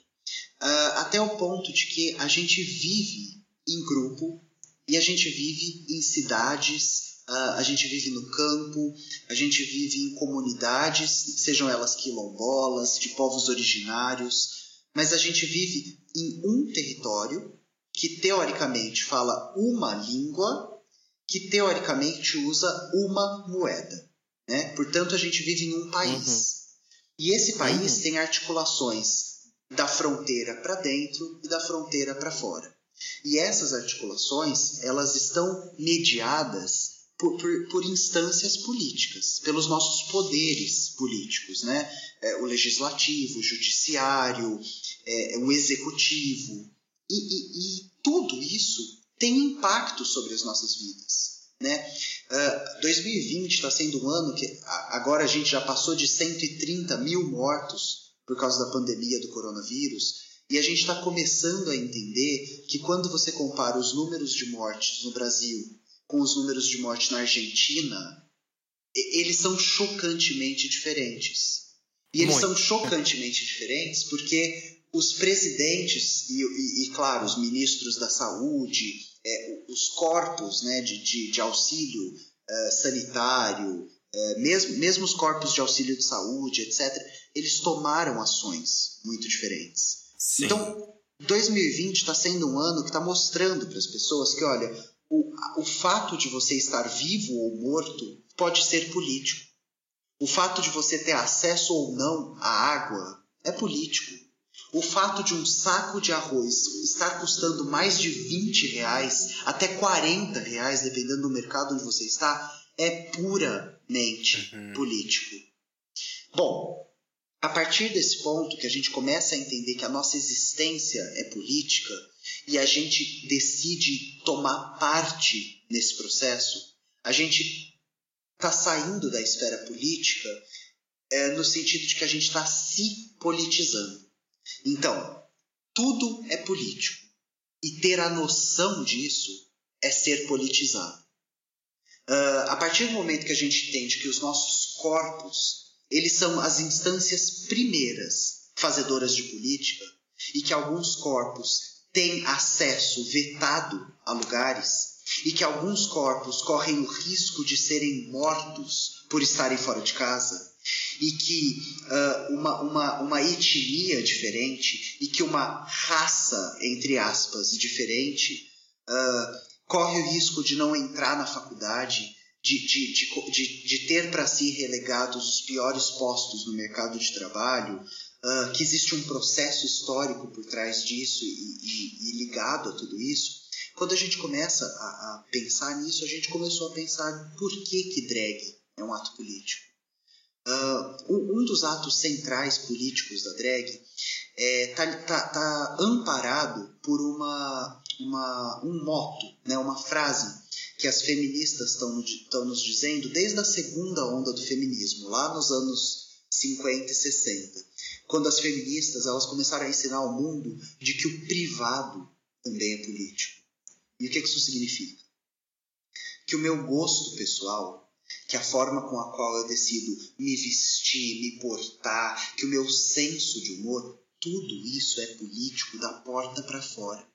Ah, até o ponto de que a gente vive em grupo e a gente vive em cidades, ah, a gente vive no campo, a gente vive em comunidades, sejam elas quilombolas, de povos originários, mas a gente vive em um território que teoricamente fala uma língua, que teoricamente usa uma moeda. Né? Portanto, a gente vive em um país. E esse país Uhum. tem articulações da fronteira para dentro e da fronteira para fora. E essas articulações, elas estão mediadas por, por, por instâncias políticas, pelos nossos poderes políticos, né? É, o legislativo, o judiciário, é, o executivo. E, e- e tudo isso tem impacto sobre as nossas vidas, né? Ah, 2020 está sendo um ano que agora a gente já passou de 130 mil mortos por causa da pandemia do coronavírus e a gente está começando a entender que quando você compara os números de mortes no Brasil com os números de morte na Argentina, eles são chocantemente diferentes. E eles Muito. são chocantemente diferentes porque os presidentes e, e- e, claro, os ministros da saúde, é, os corpos né, de, de, de auxílio eh, sanitário, eh, mesmo, mesmo os corpos de auxílio de saúde, etc., eles tomaram ações muito diferentes. Sim. Então, 2020 está sendo um ano que está mostrando para as pessoas que, olha, o, o fato de você estar vivo ou morto pode ser político. O fato de você ter acesso ou não à água é político. O fato de um saco de arroz estar custando mais de 20 reais, até 40 reais, dependendo do mercado onde você está, é puramente político. Bom, a partir desse ponto que a gente começa a entender que a nossa existência é política e a gente decide tomar parte nesse processo, a gente está saindo da esfera política é, no sentido de que a gente está se politizando. Então, tudo é político. E ter a noção disso é ser politizado. Ah, a partir do momento que a gente entende que os nossos corpos eles são as instâncias primeiras fazedoras de política e que alguns corpos têm acesso vetado a lugares e que alguns corpos correm o risco de serem mortos por estarem fora de casa e que ah, uma, uma, uma etnia diferente e que uma raça, entre aspas, diferente ah, corre o risco de não entrar na faculdade, de, de, de, de, de ter para si relegados os piores postos no mercado de trabalho, ah, que existe um processo histórico por trás disso e, e- e ligado a tudo isso. Quando a gente começa a, a pensar nisso, a gente começou a pensar por que, que drag é um ato político. Ah, um, dos atos centrais políticos da drag está tá, tá amparado por uma, uma, um moto, né, uma frase que as feministas estão nos dizendo desde a segunda onda do feminismo, lá nos anos 50 e 60, quando as feministas elas começaram a ensinar ao mundo de que o privado também é político. E o que que isso significa? Que o meu gosto pessoal que a forma com a qual eu decido me vestir, me portar, que o meu senso de humor, tudo isso é político da porta para fora.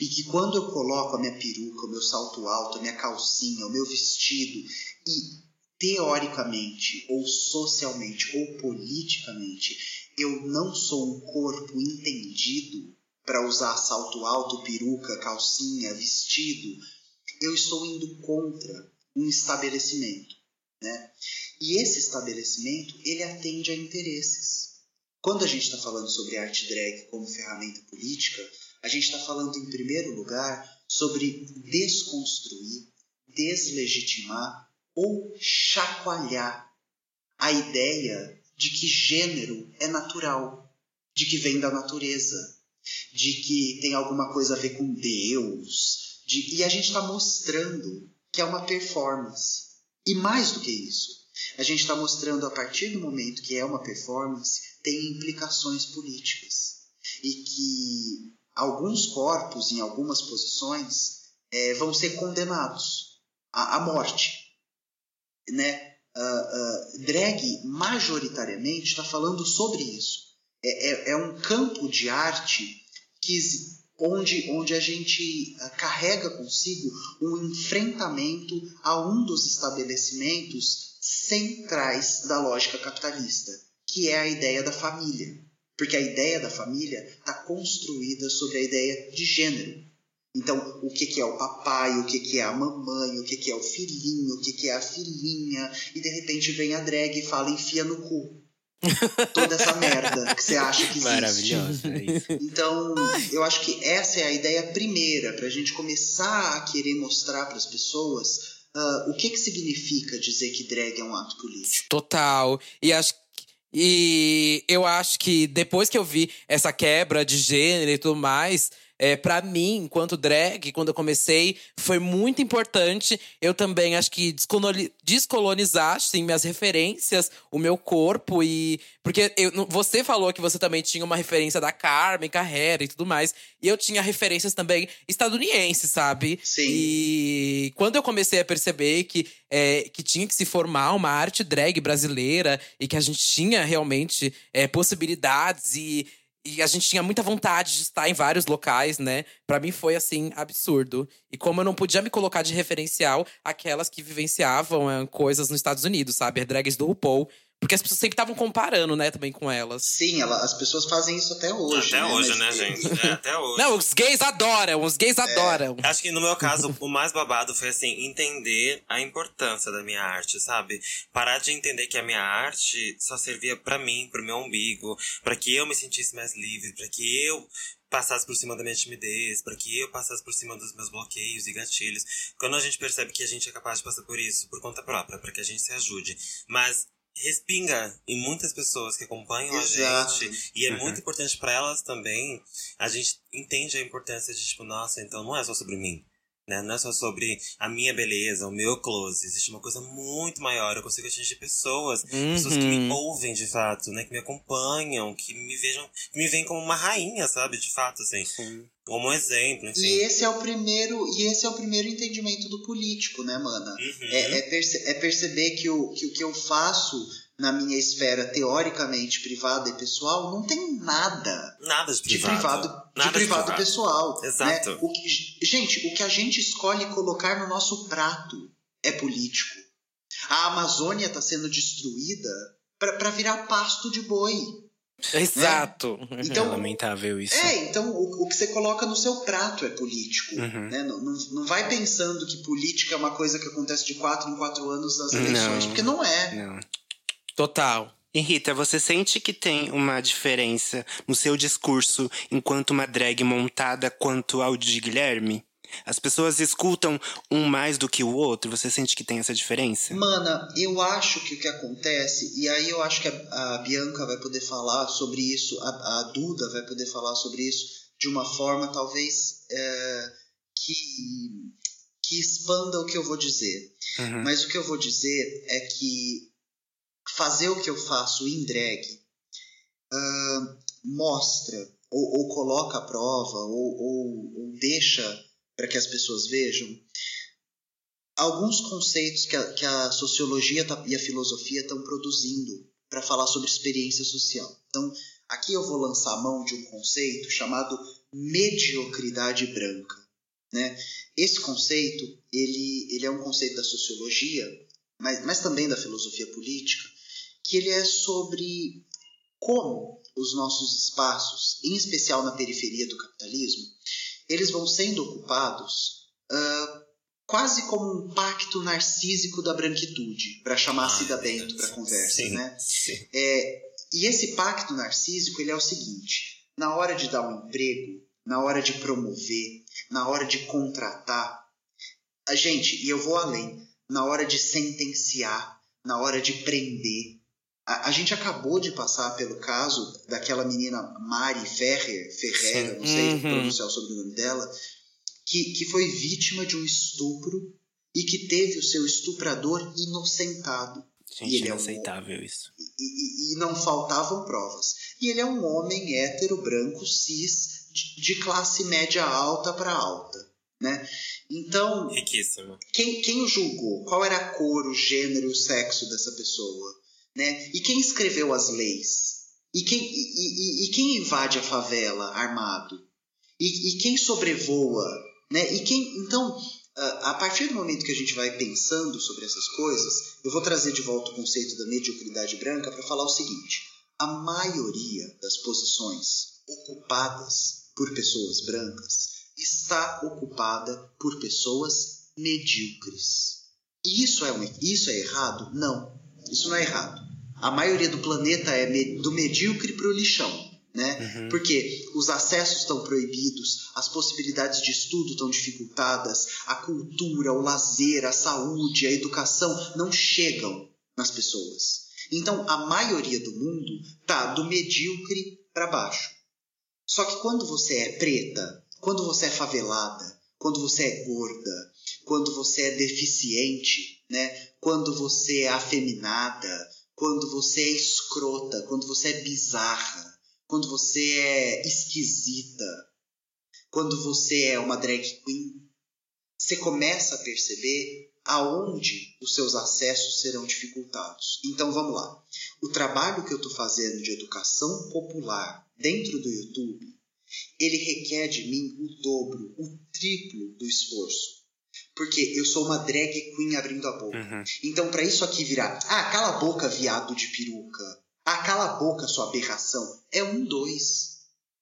E que quando eu coloco a minha peruca, o meu salto alto, a minha calcinha, o meu vestido e teoricamente ou socialmente ou politicamente eu não sou um corpo entendido para usar salto alto, peruca, calcinha, vestido, eu estou indo contra um estabelecimento, né? E esse estabelecimento ele atende a interesses. Quando a gente está falando sobre arte drag como ferramenta política, a gente está falando em primeiro lugar sobre desconstruir, deslegitimar ou chacoalhar a ideia de que gênero é natural, de que vem da natureza, de que tem alguma coisa a ver com Deus. De... E a gente está mostrando que é uma performance. E mais do que isso, a gente está mostrando a partir do momento que é uma performance, tem implicações políticas. E que alguns corpos, em algumas posições, é, vão ser condenados à, à morte. Né? Uh, uh, drag, majoritariamente, está falando sobre isso. É, é, é, um campo de arte que, onde, onde a gente uh, carrega consigo um enfrentamento a um dos estabelecimentos centrais da lógica capitalista, que é a ideia da família. Porque a ideia da família está construída sobre a ideia de gênero. Então, o que, que é o papai, o que, que é a mamãe, o que, que é o filhinho, o que, que é a filhinha, e de repente vem a drag e fala enfia no cu. *laughs* Toda essa merda que você acha que existe. Maravilhosa, é isso. Então, eu acho que essa é a ideia primeira, para a gente começar a querer mostrar para as pessoas uh, o que, que significa dizer que drag é um ato político. Total. E acho e eu acho que depois que eu vi essa quebra de gênero e tudo mais, é, para mim, enquanto drag, quando eu comecei, foi muito importante eu também, acho que, descolonizar, assim, minhas referências, o meu corpo e… Porque eu, você falou que você também tinha uma referência da Carmen Carrera e tudo mais. E eu tinha referências também estadunidenses, sabe? Sim. E quando eu comecei a perceber que, é, que tinha que se formar uma arte drag brasileira e que a gente tinha realmente é, possibilidades e e a gente tinha muita vontade de estar em vários locais, né? Para mim foi assim absurdo. E como eu não podia me colocar de referencial aquelas que vivenciavam é, coisas nos Estados Unidos, sabe? Drags do RuPaul. Porque as pessoas sempre estavam comparando, né, também com elas. Sim, ela, as pessoas fazem isso até hoje. Até né? hoje, Mas- né, gente? É, até hoje. Não, os gays adoram, os gays adoram. Acho que no meu caso, o mais babado foi assim, entender a importância da minha arte, sabe? Parar de entender que a minha arte só servia pra mim, pro meu umbigo, pra que eu me sentisse mais livre, pra que eu passasse por cima da minha timidez, pra que eu passasse por cima dos meus bloqueios e gatilhos. Quando a gente percebe que a gente é capaz de passar por isso por conta própria, pra que a gente se ajude. Mas respinga em muitas pessoas que acompanham Exato. a gente e é muito importante pra elas também. A gente entende a importância de tipo, nossa, então não é só sobre mim. Né? Não é só sobre a minha beleza, o meu close. Existe uma coisa muito maior. Eu consigo atingir pessoas, pessoas que me Uhum. ouvem de fato, né? Que me acompanham, que me vejam, que me veem como uma rainha, sabe? De fato, assim. Como um exemplo, enfim. E esse é o primeiro, e esse é o primeiro entendimento do político, né, mana? Uhum. É, é perce- é perceber que o, que o que eu faço na minha esfera teoricamente privada e pessoal não tem nada Nada de de privado. Privado, de Nada privado pessoal. Exato. né? O que- gente, o que a gente escolhe colocar no nosso prato é político. A Amazônia está sendo destruída para virar pasto de boi. Exato. é Então, lamentável isso. É, então o, o que você coloca no seu prato é político. Uhum. né? Não, não, não vai pensando que política é uma coisa que acontece de quatro em quatro anos nas eleições, Não. porque não é. Não. Total. E Rita, você sente que tem uma diferença no seu discurso enquanto uma drag montada quanto ao de Guilherme? As pessoas escutam um mais do que o outro? Você sente que tem essa diferença? Mana, eu acho que o que acontece, e aí eu acho que a, a Bianca vai poder falar sobre isso, a, a Duda vai poder falar sobre isso de uma forma talvez é, que, que expanda o que eu vou dizer. Uhum. Mas o que eu vou dizer é que fazer o que eu faço em drag ah, mostra ou, ou coloca à prova ou, ou, ou deixa para que as pessoas vejam alguns conceitos que a, que a sociologia tá- e a filosofia estão produzindo para falar sobre experiência social. Então, aqui eu vou lançar a mão de um conceito chamado mediocridade branca. Né? Esse conceito ele, ele é um conceito da sociologia, mas, mas também da filosofia política, que ele é sobre como os nossos espaços, em especial na periferia do capitalismo, eles vão sendo ocupados ah, quase como um pacto narcísico da branquitude, para chamar a Cida Bento para conversa, sim, né? Sim. É, e esse pacto narcísico ele é o seguinte: na hora de dar um emprego, na hora de promover, na hora de contratar, a gente, e eu vou além, na hora de sentenciar, na hora de prender. A, a gente acabou de passar pelo caso daquela menina Mari Ferrer, Ferreira, Sim. não sei Uhum. pronunciar o sobrenome dela, que, que foi vítima de um estupro e que teve o seu estuprador inocentado. E Gente, ele é um- inaceitável isso. E, e- e não faltavam provas. E ele é um homem hétero, branco, cis, de, de classe média alta para alta. Né? Então, Riquíssimo. quem, quem o julgou? Qual era a cor, o gênero e o sexo dessa pessoa? Né? E quem escreveu as leis? E quem, e, e- e quem invade a favela armado? E, e quem sobrevoa? Né? E quem. Então, a partir do momento que a gente vai pensando sobre essas coisas, eu vou trazer de volta o conceito da mediocridade branca para falar o seguinte: a maioria das posições ocupadas por pessoas brancas está ocupada por pessoas medíocres. Isso é, isso é errado? Não, isso não é errado. A maioria do planeta é do medíocre para o lixão. Né? Porque os acessos estão proibidos, as possibilidades de estudo estão dificultadas, a cultura, o lazer, a saúde, a educação não chegam nas pessoas. Então, a maioria do mundo tá do medíocre para baixo. Só que quando você é preta, quando você é favelada, quando você é gorda, quando você é deficiente, né? Quando você é afeminada, quando você é escrota, quando você é bizarra, quando você é esquisita, quando você é uma drag queen, você começa a perceber aonde os seus acessos serão dificultados. Então vamos lá. O trabalho que eu estou fazendo de educação popular dentro do YouTube, ele requer de mim o dobro, o triplo do esforço. Porque eu sou uma drag queen abrindo a boca. Uhum. Então, para isso aqui virar, ah, cala a boca, viado de peruca. Ah, cala a boca, sua aberração. É um dois.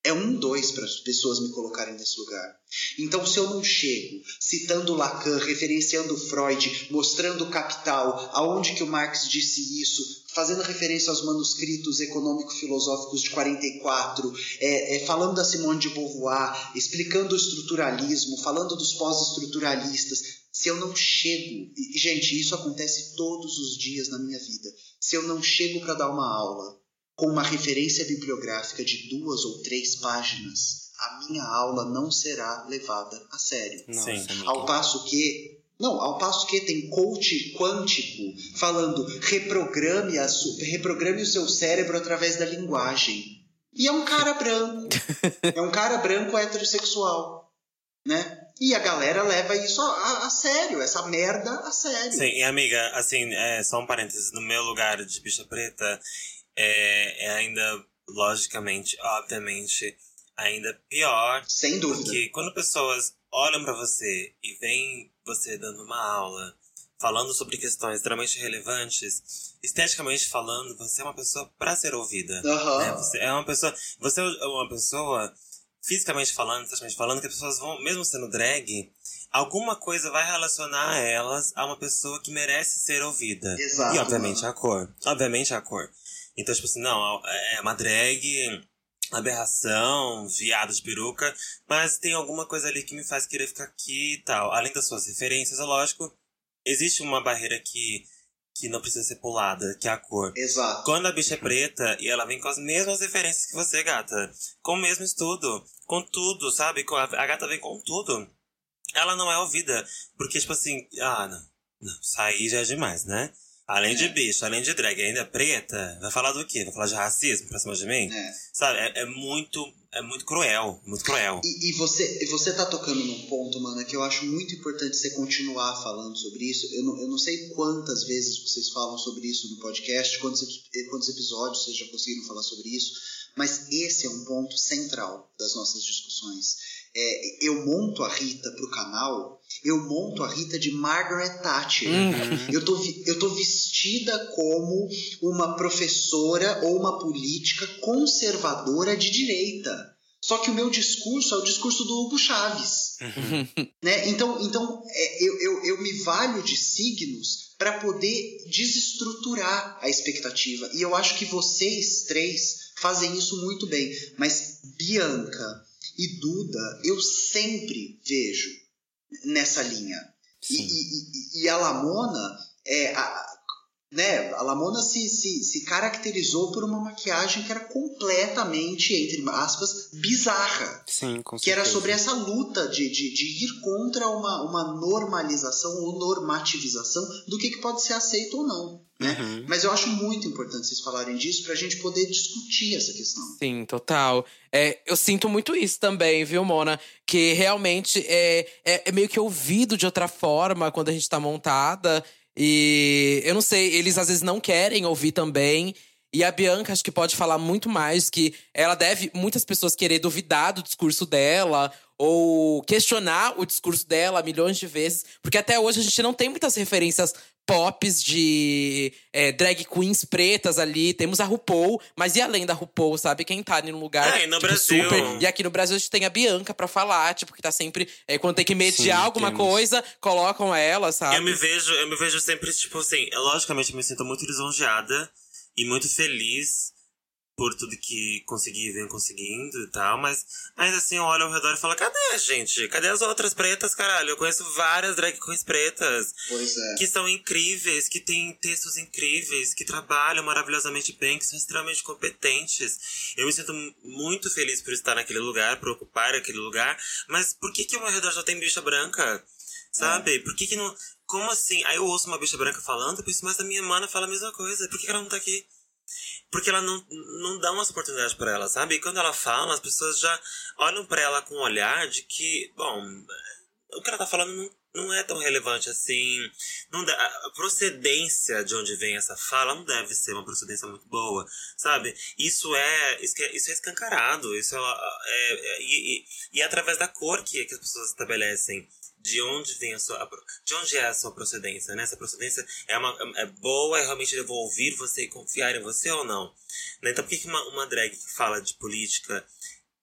É um dois para as pessoas me colocarem nesse lugar. Então, se eu não chego citando Lacan, referenciando Freud, mostrando o Capital, aonde que o Marx disse isso, fazendo referência aos manuscritos econômico-filosóficos de 44, é, é, falando da Simone de Beauvoir, explicando o estruturalismo, falando dos pós-estruturalistas, se eu não chego, e, gente, isso acontece todos os dias na minha vida. Se eu não chego para dar uma aula com uma referência bibliográfica de duas ou três páginas, a minha aula não será levada a sério. Nossa, Sim. amiga. Ao passo que. Não, ao passo que tem coach quântico falando reprograme, a su- reprograme o seu cérebro através da linguagem. E é um cara *laughs* branco. é um cara branco heterossexual. Né? E a galera leva isso a, a- a sério, essa merda a sério. Sim, e amiga, assim, é, só um parênteses, no meu lugar de bicha preta, é, é ainda, logicamente, obviamente, ainda pior Sem dúvida. Porque quando pessoas olham pra você e veem você dando uma aula, falando sobre questões extremamente relevantes, esteticamente falando, você é uma pessoa pra ser ouvida. Aham. né? Você é uma pessoa, você é uma pessoa fisicamente falando, esteticamente falando, que as pessoas vão, mesmo sendo drag, alguma coisa vai relacionar elas a uma pessoa que merece ser ouvida. Exato, E obviamente a cor. Obviamente a cor. Então, tipo assim, não, é uma drag, aberração, viado de peruca, mas tem alguma coisa ali que me faz querer ficar aqui e tal. Além das suas referências, é lógico, existe uma barreira que, que não precisa ser pulada, que é a cor. Exato. Quando a bicha é preta e ela vem com as mesmas referências que você, gata, com o mesmo estudo, com tudo, sabe? Com a, gata vem com tudo. Ela não é ouvida, porque, tipo assim, ah, não, não, aí já é demais, né? Além de bicho, além de drag, ainda é preta, vai falar do quê? Vai falar de racismo pra cima de mim? É. Sabe? É, é muito. É muito cruel. Muito cruel. E, e você, você tá tocando num ponto, mano, que eu acho muito importante você continuar falando sobre isso. Eu não, eu não sei quantas vezes vocês falam sobre isso no podcast, quantos, quantos episódios vocês já conseguiram falar sobre isso, mas esse é um ponto central das nossas discussões. É, eu monto a Rita pro canal, eu monto a Rita de Margaret Thatcher. Eu, tô, eu tô vestida como uma professora ou uma política conservadora de direita. Só que o meu discurso é o discurso do Hugo Chaves. né? Então, então é, eu, eu, eu me valho de signos para poder desestruturar a expectativa. E eu acho que vocês três fazem isso muito bem. Mas Bianca e Duda, eu sempre vejo nessa linha. E, e- e a Lamona, é, a, né, a Lamona se, se, se caracterizou por uma maquiagem que era completamente, entre aspas, bizarra. Sim, com Que era certeza. sobre essa luta de, de, de ir contra uma, uma normalização ou normativização do que, que pode ser aceito ou não. Né? Uhum. Mas eu acho muito importante vocês falarem disso para a gente poder discutir essa questão. Sim, total. É, eu sinto muito isso também, viu, Mona? Que realmente é, é, é meio que ouvido de outra forma quando a gente tá montada. E eu não sei, eles às vezes não querem ouvir também. E a Bianca acho que pode falar muito mais que ela deve muitas pessoas querer duvidar do discurso dela ou questionar o discurso dela milhões de vezes, porque até hoje a gente não tem muitas referências pops de é, drag queens pretas ali. Temos a RuPaul, mas e além da RuPaul, sabe? Quem tá ali no lugar É, e no tipo, Brasil- super. E aqui no Brasil a gente tem a Bianca pra falar, tipo, que tá sempre. é, quando tem que mediar Sim, alguma temos. coisa, colocam ela, sabe? Eu me vejo, eu me vejo sempre, tipo assim, eu, logicamente eu me sinto muito lisonjeada e muito feliz por tudo que consegui e venho conseguindo e tal, mas ainda assim eu olho ao redor e falo, cadê, gente? Cadê as outras pretas, caralho? Eu conheço várias drag queens pretas Pois é. que são incríveis, que têm textos incríveis, que trabalham maravilhosamente bem, que são extremamente competentes. Eu me sinto mu- muito feliz por estar naquele lugar, por ocupar aquele lugar, mas por que que ao meu redor só tem bicha branca? Sabe? Por que que não... Como assim? Aí eu ouço uma bicha branca falando, eu penso, mas a minha mana fala a mesma coisa. Por que que ela não tá aqui? Porque ela não, não dá uma oportunidade pra ela, sabe? E quando ela fala, as pessoas já olham pra ela com um olhar de que, bom, o que ela tá falando não, não é tão relevante assim. Não dá- a procedência de onde vem essa fala não deve ser uma procedência muito boa, sabe? Isso é, isso é, isso é escancarado, isso é, é- é- e, e, e é através da cor que, que as pessoas estabelecem de onde vem a sua de onde é a sua procedência, né? Essa procedência é uma é boa, é realmente ouvir você e confiar em você ou não? Né? Então por que uma, uma drag que fala de política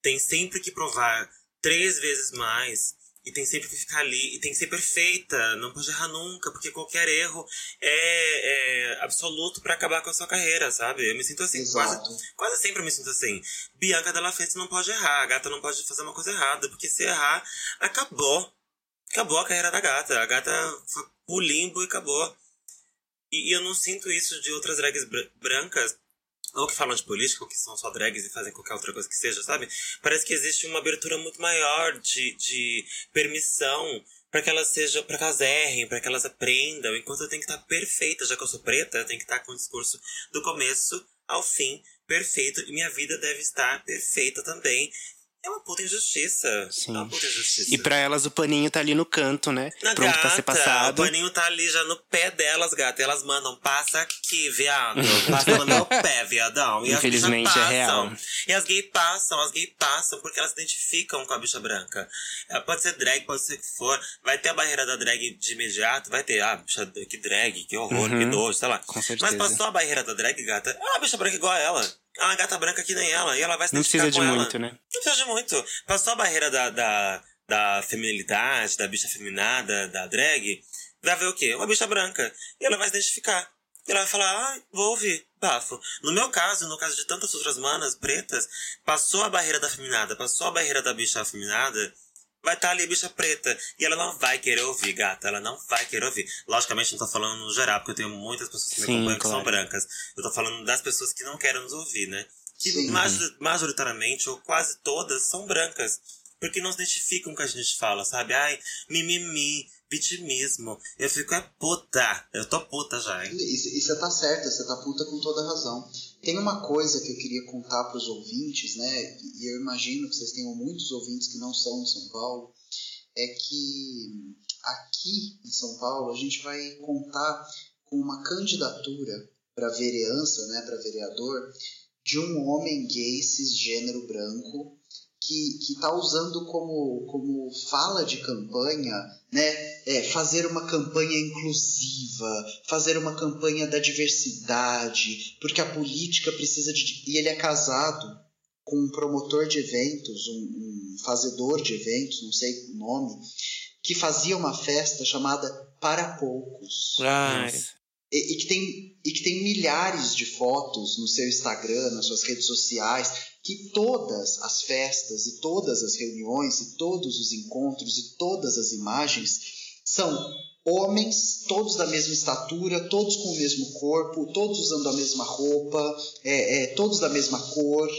tem sempre que provar três vezes mais e tem sempre que ficar ali e tem que ser perfeita, não pode errar nunca, porque qualquer erro é, é absoluto pra acabar com a sua carreira, sabe? Eu me sinto assim, quase, quase sempre eu me sinto assim. Bianca Della Fence não pode errar, a gata não pode fazer uma coisa errada, porque se errar, acabou. Acabou a carreira da gata. A gata foi pro limbo e acabou. E, e eu não sinto isso de outras drags br- brancas, ou que falam de política, ou que são só drags e fazem qualquer outra coisa que seja, sabe? Parece que existe uma abertura muito maior de, de permissão para que elas sejam, para que elas errem, para que elas aprendam, enquanto eu tenho que estar perfeita, já que eu sou preta, eu tenho que estar com o discurso do começo ao fim perfeito, e minha vida deve estar perfeita também. É uma puta injustiça. Sim. É uma puta injustiça. E pra elas o paninho tá ali no canto, né? Na Pronto gata, pra ser passado. O paninho tá ali já no pé delas, gata. E elas mandam, passa aqui, viado. *laughs* Passa no meu pé, viadão. E as Infelizmente, bichas é real. E as gays passam, as gays passam, porque elas se identificam com a bicha branca. Ela pode ser drag, pode ser o que for. Vai ter a barreira da drag de imediato, vai ter, ah, bicha, que drag, que horror, que nojo, sei lá. Uhum. Com Mas certeza. passou a barreira da drag, gata, é uma bicha branca igual a ela. É uma gata branca que nem ela. E ela vai se Não precisa de ela. muito, né? Não precisa de muito. Passou a barreira da, da, da feminilidade, da bicha feminada, da drag, vai ver o quê? Uma bicha branca. E ela vai se identificar. E ela vai falar, ah, vou ouvir, bafo. No meu caso, no caso de tantas outras manas pretas, passou a barreira da feminada, passou a barreira da bicha feminada, vai estar ali a bicha preta. E ela não vai querer ouvir, gata. Ela não vai querer ouvir. Logicamente, não tô falando no geral, porque eu tenho muitas pessoas que me acompanham que são claro. brancas. Eu tô falando das pessoas que não querem nos ouvir, né? Que Sim. major- majoritariamente, ou quase todas, são brancas. Porque não se identificam com o que a gente fala, sabe? Ai, mimimi, vitimismo. Eu fico é puta. Eu tô puta já, hein? E você tá certa, você tá puta com toda razão. Tem uma coisa que eu queria contar para os ouvintes, né? E eu imagino que vocês tenham muitos ouvintes que não são de São Paulo. É que aqui em São Paulo a gente vai contar com uma candidatura para vereança, né, para vereador, de um homem gay cisgênero branco que está usando como, como fala de campanha né, é, fazer uma campanha inclusiva, fazer uma campanha da diversidade, porque a política precisa de. E ele é casado com um promotor de eventos, um, um fazedor de eventos, não sei o nome, que fazia uma festa chamada Para Poucos. Ai. E, e, que tem, e que tem milhares de fotos no seu Instagram, nas suas redes sociais, que todas as festas e todas as reuniões e todos os encontros e todas as imagens são homens, todos da mesma estatura, todos com o mesmo corpo, todos usando a mesma roupa, é, é, todos da mesma cor.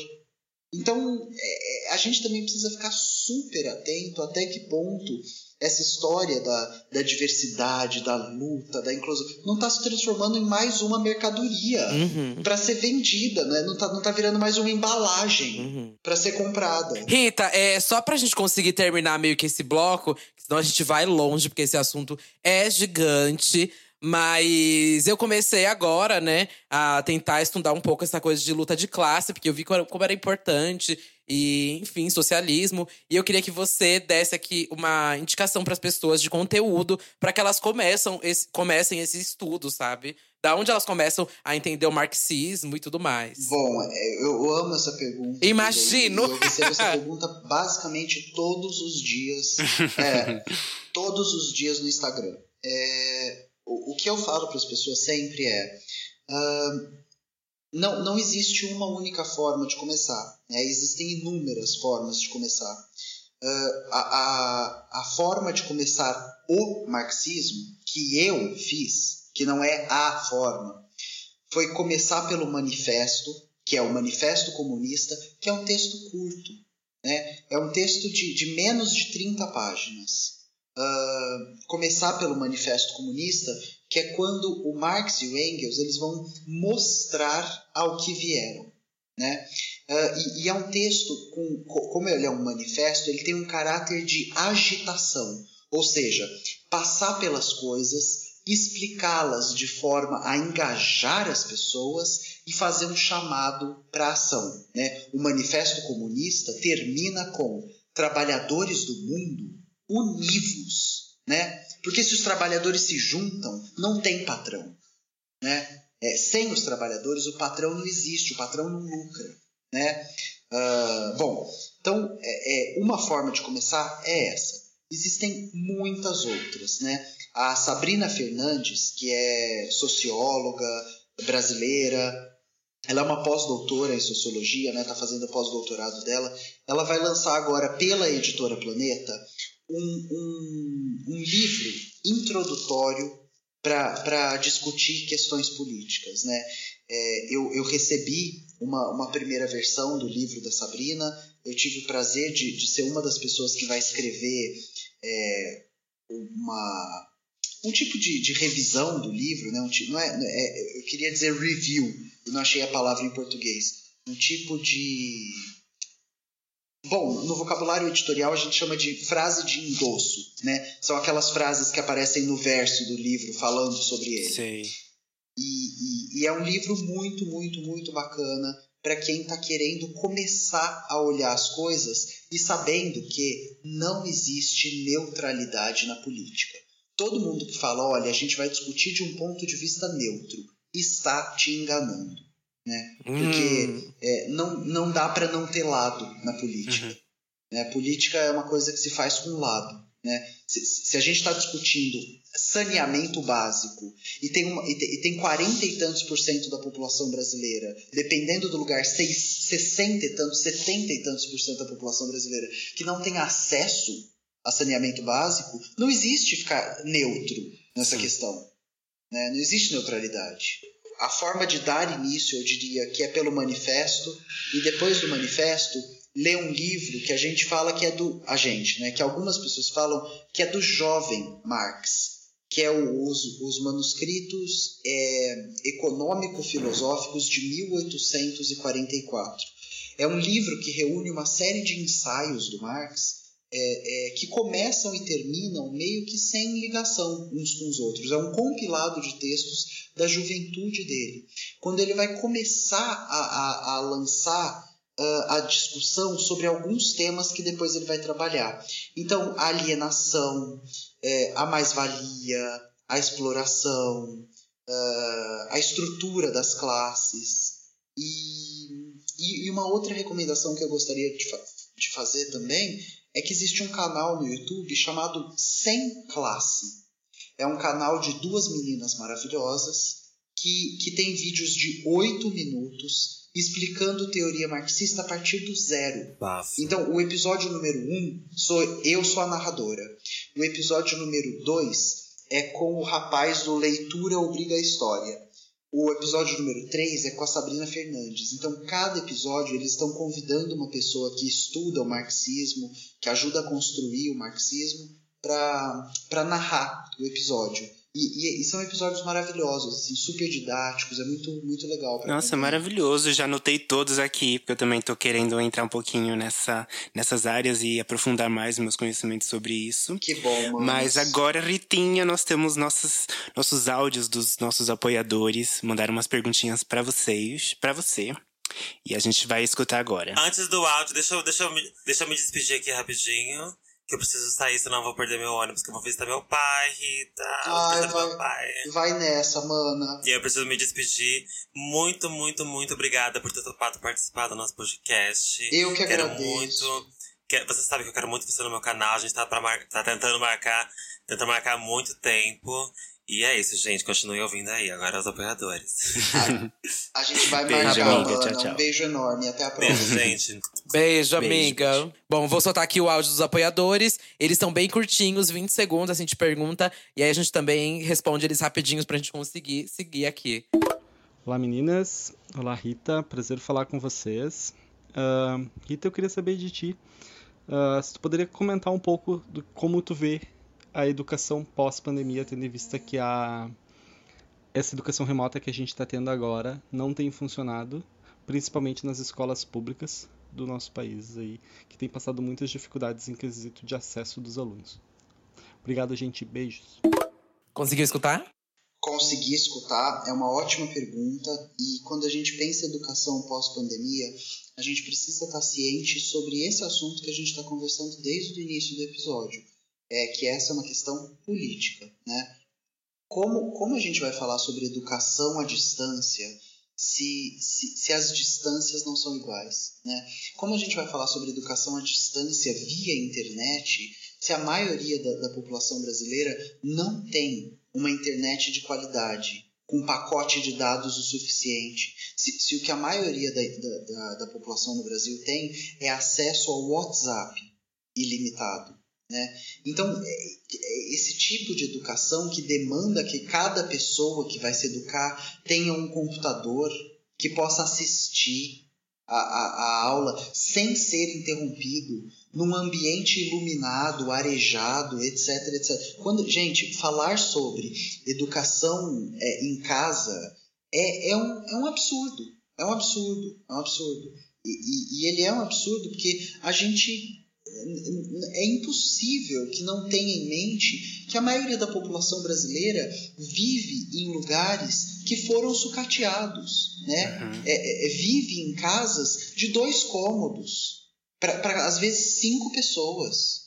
Então, é, é a gente também precisa ficar super atento até que ponto essa história da, da diversidade, da luta, da inclusão, não está se transformando em mais uma mercadoria Uhum. para ser vendida, né? não, está não tá virando mais uma embalagem Uhum. para ser comprada. Rita, é só pra gente conseguir terminar meio que esse bloco, senão a gente vai longe, porque esse assunto é gigante. Mas eu comecei agora, né, a tentar estudar um pouco essa coisa de luta de classe, porque eu vi como era importante e, enfim, socialismo. E eu queria que você desse aqui uma indicação para as pessoas de conteúdo para que elas começam esse, comecem esse estudo, sabe? Da onde elas começam a entender o marxismo e tudo mais. Bom, é, eu amo essa pergunta. Imagino. Eu, recebo essa pergunta basicamente todos os dias. É, *laughs* todos os dias no Instagram. É, o, o que eu falo para as pessoas sempre é. ah, não, não existe uma única forma de começar. né? Existem inúmeras formas de começar. Ah, a, a, a forma de começar o marxismo que eu fiz, que não é a forma, foi começar pelo manifesto, que é o Manifesto Comunista, que é um texto curto. Né? É um texto de, de menos de 30 páginas. Ah, começar pelo Manifesto Comunista, que é quando o Marx e o Engels eles vão mostrar ao que vieram. Né? Ah, e, e é um texto, com, co- como ele é um manifesto, ele tem um caráter de agitação, ou seja, passar pelas coisas, explicá-las de forma a engajar as pessoas e fazer um chamado para ação. Né? O Manifesto Comunista termina com trabalhadores do mundo univos, né? Porque se os trabalhadores se juntam, não tem patrão, né? É, sem os trabalhadores, o patrão não existe, o patrão não lucra, né? Ah, bom, então é, é, uma forma de começar é essa. Existem muitas outras, né? A Sabrina Fernandes, que é socióloga brasileira, ela é uma pós-doutora em sociologia, né? Tá fazendo o pós-doutorado dela. Ela vai lançar agora pela editora Planeta um, um, um livro introdutório para discutir questões políticas. Né? É, eu, eu recebi uma, uma primeira versão do livro da Sabrina, eu tive o prazer de, de ser uma das pessoas que vai escrever é, uma, um tipo de, de revisão do livro, né? um, ti- não é, é- eu queria dizer review, eu não achei a palavra em português. Um tipo de. Bom, no vocabulário editorial a gente chama de frase de endosso, né? São aquelas frases que aparecem no verso do livro falando sobre ele. Sei. E, e- e é um livro muito, muito, muito bacana para quem está querendo começar a olhar as coisas e sabendo que não existe neutralidade na política. Todo mundo que fala, olha, a gente vai discutir de um ponto de vista neutro, está te enganando. Né? Porque Hum. é, não, não dá para não ter lado na política. Né? Política é uma coisa que se faz com lado. Né? Se, se a gente está discutindo saneamento básico e tem, uma, e, tem, e tem 40 e tantos por cento da população brasileira, dependendo do lugar, seis, 60 e tantos, 70 e tantos por cento da população brasileira que não tem acesso a saneamento básico, não existe ficar neutro nessa questão. Né? Não existe neutralidade. A forma de dar início, eu diria, que é pelo manifesto, e depois do manifesto, ler um livro que a gente fala que é do. A gente, né? Que algumas pessoas falam que é do jovem Marx, que é o, os, os manuscritos é, econômico-filosóficos de 1844. É um livro que reúne uma série de ensaios do Marx é, é, que começam e terminam meio que sem ligação uns com os outros. É um compilado de textos da juventude dele. Quando ele vai começar a, a, a lançar uh, a discussão sobre alguns temas que depois ele vai trabalhar. Então, a alienação, é, a mais-valia, a exploração, uh, a estrutura das classes. E, e, uma outra recomendação que eu gostaria de, fa de fazer também é que existe um canal no YouTube chamado Sem Classe. É um canal de duas meninas maravilhosas que, que tem vídeos de oito minutos explicando teoria marxista a partir do zero. Bafo. Então, o episódio número um, sou, eu sou a narradora. O episódio número dois é com o rapaz do Leitura Obriga a História. O episódio número 3 é com a Sabrina Fernandes. Então, cada episódio eles estão convidando uma pessoa que estuda o marxismo, que ajuda a construir o marxismo, para narrar o episódio. E, e, e, são episódios maravilhosos, assim, super didáticos, é muito, muito legal. Nossa, maravilhoso. Já anotei todos aqui, porque eu também tô querendo entrar um pouquinho nessa, nessas áreas e aprofundar mais meus conhecimentos sobre isso. Que bom, mano. Mas agora, Ritinha, nós temos nossos, nossos áudios dos nossos apoiadores. Mandaram umas perguntinhas para vocês, para você. E a gente vai escutar agora. Antes do áudio, deixa eu, deixa eu, me, deixa eu me despedir aqui rapidinho que eu preciso sair, senão eu vou perder meu ônibus, que eu vou visitar meu pai, Rita. Ai, vai, meu pai. vai nessa, mana. E eu preciso me despedir. Muito, muito, muito obrigada por ter topado participar do nosso podcast. Eu que quero agradeço. muito. Que, você sabe que eu quero muito você no meu canal. A gente tá, pra mar, tá tentando marcar, tentando marcar há muito tempo. E é isso, gente. Continue ouvindo aí. Agora os apoiadores. A, *laughs* a gente vai Beijo, marcar, amiga. Tchau, tchau. Um beijo enorme. Até a próxima. Beijo, gente. Beijo, Beijo, amiga. beijo. Bom, vou soltar aqui o áudio dos apoiadores. Eles são bem curtinhos, 20 segundos, a gente pergunta. E aí a gente também responde eles rapidinhos pra gente conseguir seguir aqui. Olá meninas, olá Rita, prazer falar com vocês. Ah, Rita, eu queria saber de ti, ah, se tu poderia comentar um pouco do como tu vê a educação pós-pandemia, tendo em vista que a essa educação remota que a gente está tendo agora não tem funcionado, principalmente nas escolas públicas do nosso país aí, que tem passado muitas dificuldades em quesito de acesso dos alunos. Obrigado, gente. Beijos. Conseguiu escutar? conseguir escutar é uma ótima pergunta e quando a gente pensa em educação pós-pandemia, a gente precisa estar ciente sobre esse assunto que a gente está conversando desde o início do episódio, é que essa é uma questão política, né? Como, como a gente vai falar sobre educação à distância se, se, se as distâncias não são iguais, né? Como a gente vai falar sobre educação à distância via internet se a maioria da, da população brasileira não tem uma internet de qualidade, com um pacote de dados o suficiente. Se, se o que a maioria da, da, da, população no Brasil tem é acesso ao WhatsApp ilimitado. Né? Então, é- é esse tipo de educação que demanda que cada pessoa que vai se educar tenha um computador que possa assistir a, a, a aula sem ser interrompido, num ambiente iluminado, arejado, etc, etc. Quando, gente, falar sobre educação é, em casa é, é, um, é um absurdo. É um absurdo. É um absurdo. E, e, e ele é um absurdo porque a gente é impossível que não tenha em mente que a maioria da população brasileira vive em lugares que foram sucateados, né? Uhum. É, é, vive em casas de dois cômodos, para às vezes cinco pessoas.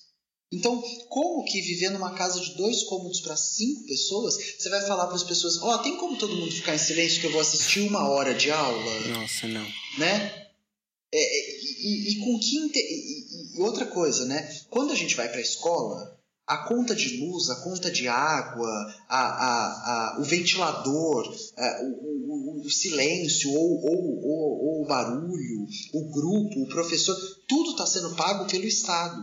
Então, como que viver numa casa de dois cômodos para cinco pessoas, você vai falar para as pessoas: Ó, tem como todo mundo ficar em silêncio que eu vou assistir uma hora de aula? Nossa, não. né? É, é, e, e com que e, e outra coisa, né? Quando a gente vai para a escola, a conta de luz, a conta de água, a, a, a, o ventilador, é, o, o, o- o silêncio ou, ou, ou, ou o barulho, o grupo, o professor, tudo está sendo pago pelo Estado.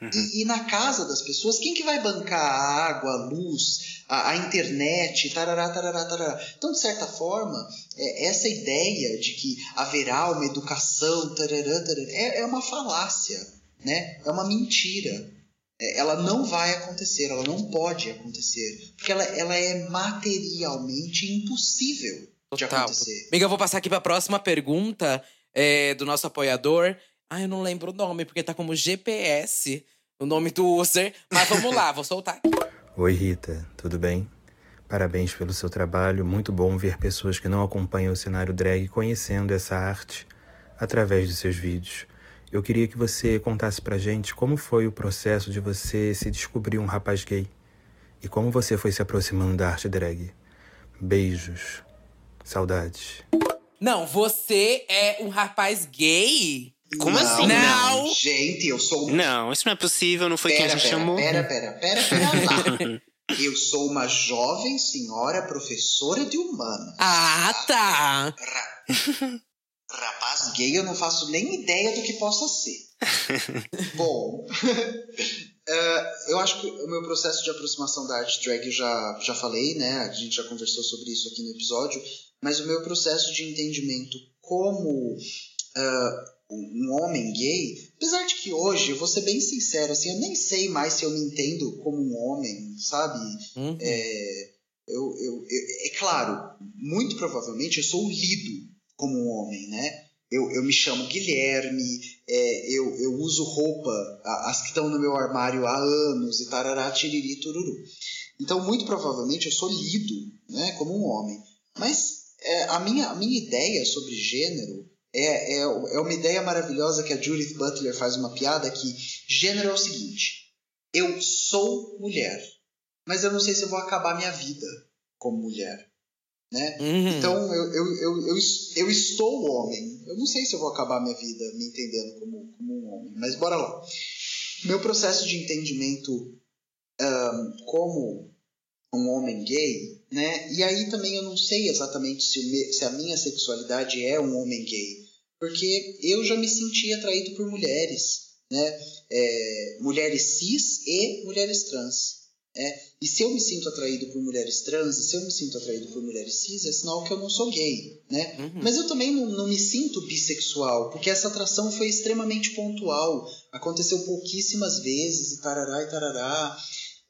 E, e na casa das pessoas, quem que vai bancar a água, a luz, a, a internet, tarará, tarará, tarará. Então, de certa forma, é, essa ideia de que haverá uma educação tarará, tarará, é, é uma falácia, né? é uma mentira. É, ela não vai acontecer, ela não pode acontecer, porque ela, ela é materialmente impossível de Total. acontecer. Amiga, eu vou passar aqui pra próxima pergunta é, do nosso apoiador. Ai, eu não lembro o nome, porque tá como GPS o nome do user. Mas vamos lá, vou soltar. Oi, Rita, tudo bem? Parabéns pelo seu trabalho. Muito bom ver pessoas que não acompanham o cenário drag conhecendo essa arte através dos seus vídeos. Eu queria que você contasse pra gente como foi o processo de você se descobrir um rapaz gay e como você foi se aproximando da arte drag. Beijos. Saudades. Não, você é um rapaz gay? Como Não, assim? Não. Gente, eu sou Não, isso não é possível, não foi quem a Pera, gente pera, chamou. pera, pera, pera, pera lá. *laughs* Eu sou uma jovem senhora professora de humanas. Ah, tá. Ra- Rapaz gay, eu não faço nem ideia do que possa ser. *laughs* Bom, *laughs* eh, eu acho que o meu processo de aproximação da arte drag eu já, já falei, né? A gente já conversou sobre isso aqui no episódio. Mas o meu processo de entendimento como ah, um homem gay, apesar de que hoje, eu vou ser bem sincero, assim, eu nem sei mais se eu me entendo como um homem, sabe? Uhum. É, eu, eu, eu- é claro, muito provavelmente eu sou lido como um homem, né? Eu, eu me chamo Guilherme, é, eu, eu uso roupa, as que estão no meu armário há anos, e tarará, tiriri, tururu. Então, muito provavelmente eu sou lido né, como um homem. Mas é, a, minha, a minha ideia sobre gênero é, é, é uma ideia maravilhosa que a Judith Butler faz uma piada que gênero é o seguinte, eu sou mulher, mas eu não sei se eu vou acabar minha vida como mulher. Né? Uhum. Então eu, eu, eu, eu, eu estou homem. Eu não sei se eu vou acabar minha vida me entendendo como, como um homem, mas bora lá. Meu processo de entendimento ahn, como um homem gay, né? E aí também eu não sei exatamente se, o me- se a minha sexualidade é um homem gay, porque eu já me senti atraído por mulheres, né? É, mulheres cis e mulheres trans. né? E se eu me sinto atraído por mulheres trans, e se eu me sinto atraído por mulheres cis, é sinal que eu não sou gay, né? Uhum. Mas eu também não, não me sinto bissexual, porque essa atração foi extremamente pontual. Aconteceu pouquíssimas vezes, e tarará e tarará.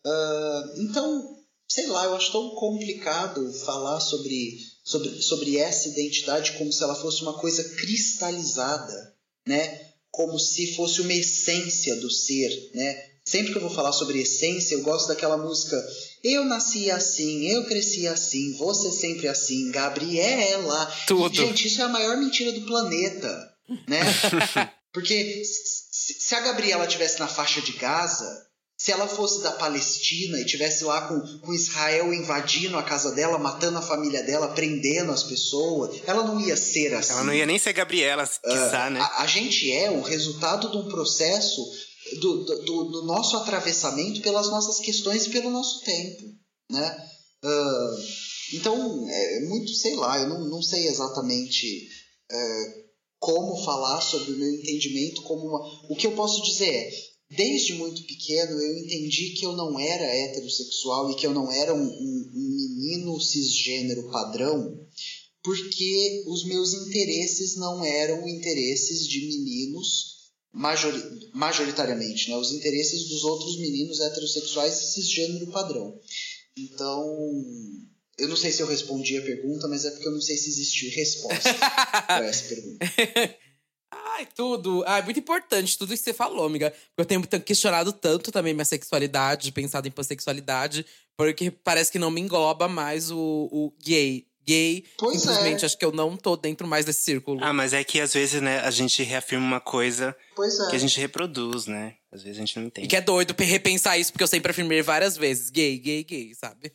Ah, então, sei lá, eu acho tão complicado falar sobre, sobre, sobre essa identidade como se ela fosse uma coisa cristalizada, né? Como se fosse uma essência do ser, né? Sempre que eu vou falar sobre essência, eu gosto daquela música Eu nasci assim, eu cresci assim, você sempre assim, Gabriela. Tudo. Gente, isso é a maior mentira do planeta, né? *laughs* Porque se se a Gabriela tivesse na faixa de Gaza, se ela fosse da Palestina e tivesse lá com, com Israel invadindo a casa dela, matando a família dela, prendendo as pessoas, ela não ia ser assim. Ela não ia nem ser Gabriela, quiçá, né? A, a gente é o resultado de um processo do, do, do- nosso atravessamento pelas nossas questões e pelo nosso tempo, né? Ah, então, é muito, sei lá, eu não, não sei exatamente é, como falar sobre o meu entendimento como uma... O que eu posso dizer é, desde muito pequeno eu entendi que eu não era heterossexual e que eu não era um, um- um menino cisgênero padrão, porque os meus interesses não eram interesses de meninos majori- majoritariamente, né? Os interesses dos outros meninos heterossexuais e cisgênero padrão. Então, eu não sei se eu respondi a pergunta, mas é porque eu não sei se existiu resposta *laughs* para essa pergunta. *laughs* Ai, tudo. Ai, muito importante tudo isso que você falou, amiga. Porque eu tenho questionado tanto também minha sexualidade, pensado em pansexualidade, porque parece que não me engloba mais o, o gay. Gay, Pois simplesmente é. acho que eu não tô dentro mais desse círculo. Ah, mas é que às vezes, né, a gente reafirma uma coisa Pois é. que a gente reproduz, né? Às vezes a gente não E entende. que é doido pe- repensar isso, porque eu sempre afirmei várias vezes. Gay, gay, gay, sabe?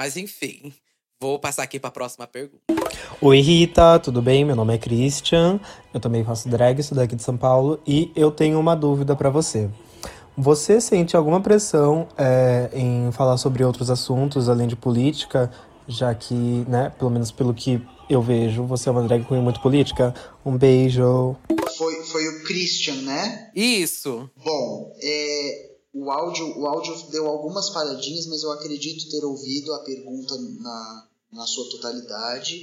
Mas enfim, vou passar aqui pra próxima pergunta. Oi Rita, tudo bem? Meu nome é Christian, eu também faço drag, sou daqui de São Paulo e eu tenho uma dúvida pra você. Você sente alguma pressão é, em falar sobre outros assuntos além de política, já que, né, pelo menos pelo que eu vejo, você é uma drag queen muito política? Um beijo. Foi, foi o Christian, né? Isso. Bom, é, o, áudio, o áudio deu algumas paradinhas, mas eu acredito ter ouvido a pergunta na, na sua totalidade.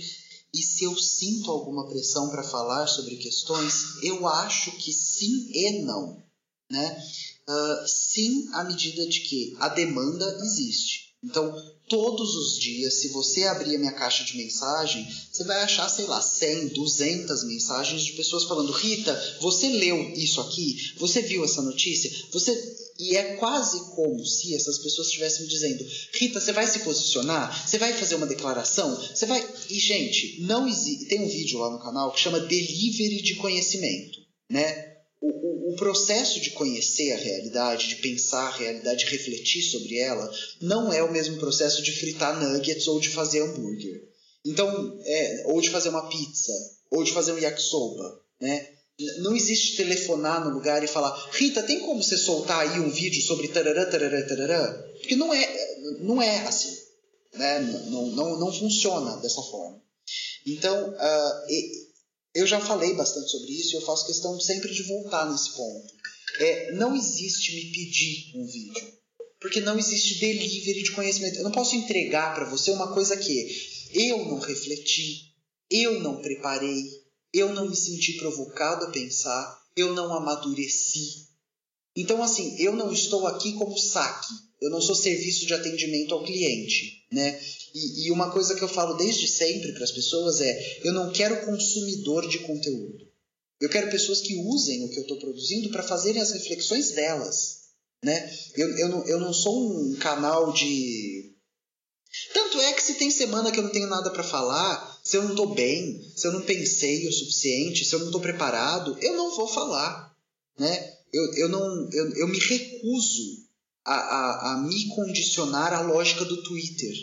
E se eu sinto alguma pressão para falar sobre questões, eu acho que sim e não. Né? Uh, sim, à medida de que a demanda existe. Então, todos os dias, se você abrir a minha caixa de mensagem, você vai achar, sei lá, 100, 200 mensagens de pessoas falando: Rita, você leu isso aqui? Você viu essa notícia? Você e é quase como se essas pessoas estivessem dizendo: Rita, você vai se posicionar? Você vai fazer uma declaração? Você vai. E, gente, não existe. Tem um vídeo lá no canal que chama Delivery de Conhecimento. Né? O, o, processo de conhecer a realidade, de pensar a realidade, de refletir sobre ela, não é o mesmo processo de fritar nuggets ou de fazer hambúrguer. Então, é, ou de fazer uma pizza, ou de fazer um yakisoba, né? Não existe telefonar no lugar e falar, Rita, tem como você soltar aí um vídeo sobre tarará, tarará, tarará? Porque não é, não é assim. Né? Não, não, não funciona dessa forma. Então, uh, eu já falei bastante sobre isso e eu faço questão sempre de voltar nesse ponto. É, não existe me pedir um vídeo. Porque não existe delivery de conhecimento. Eu não posso entregar para você uma coisa que eu não refleti, eu não preparei, eu não me senti provocado a pensar, eu não amadureci. Então, assim, eu não estou aqui como saque, eu não sou serviço de atendimento ao cliente, né? E, e uma coisa que eu falo desde sempre para as pessoas é: eu não quero consumidor de conteúdo. Eu quero pessoas que usem o que eu estou produzindo para fazerem as reflexões delas. Né? Eu, eu, não, eu não sou um canal de tanto é que se tem semana que eu não tenho nada para falar, se eu não tô bem, se eu não pensei o suficiente, se eu não tô preparado, eu não vou falar, né? Eu, eu, não, eu, eu me recuso a, a, a me condicionar à lógica do Twitter,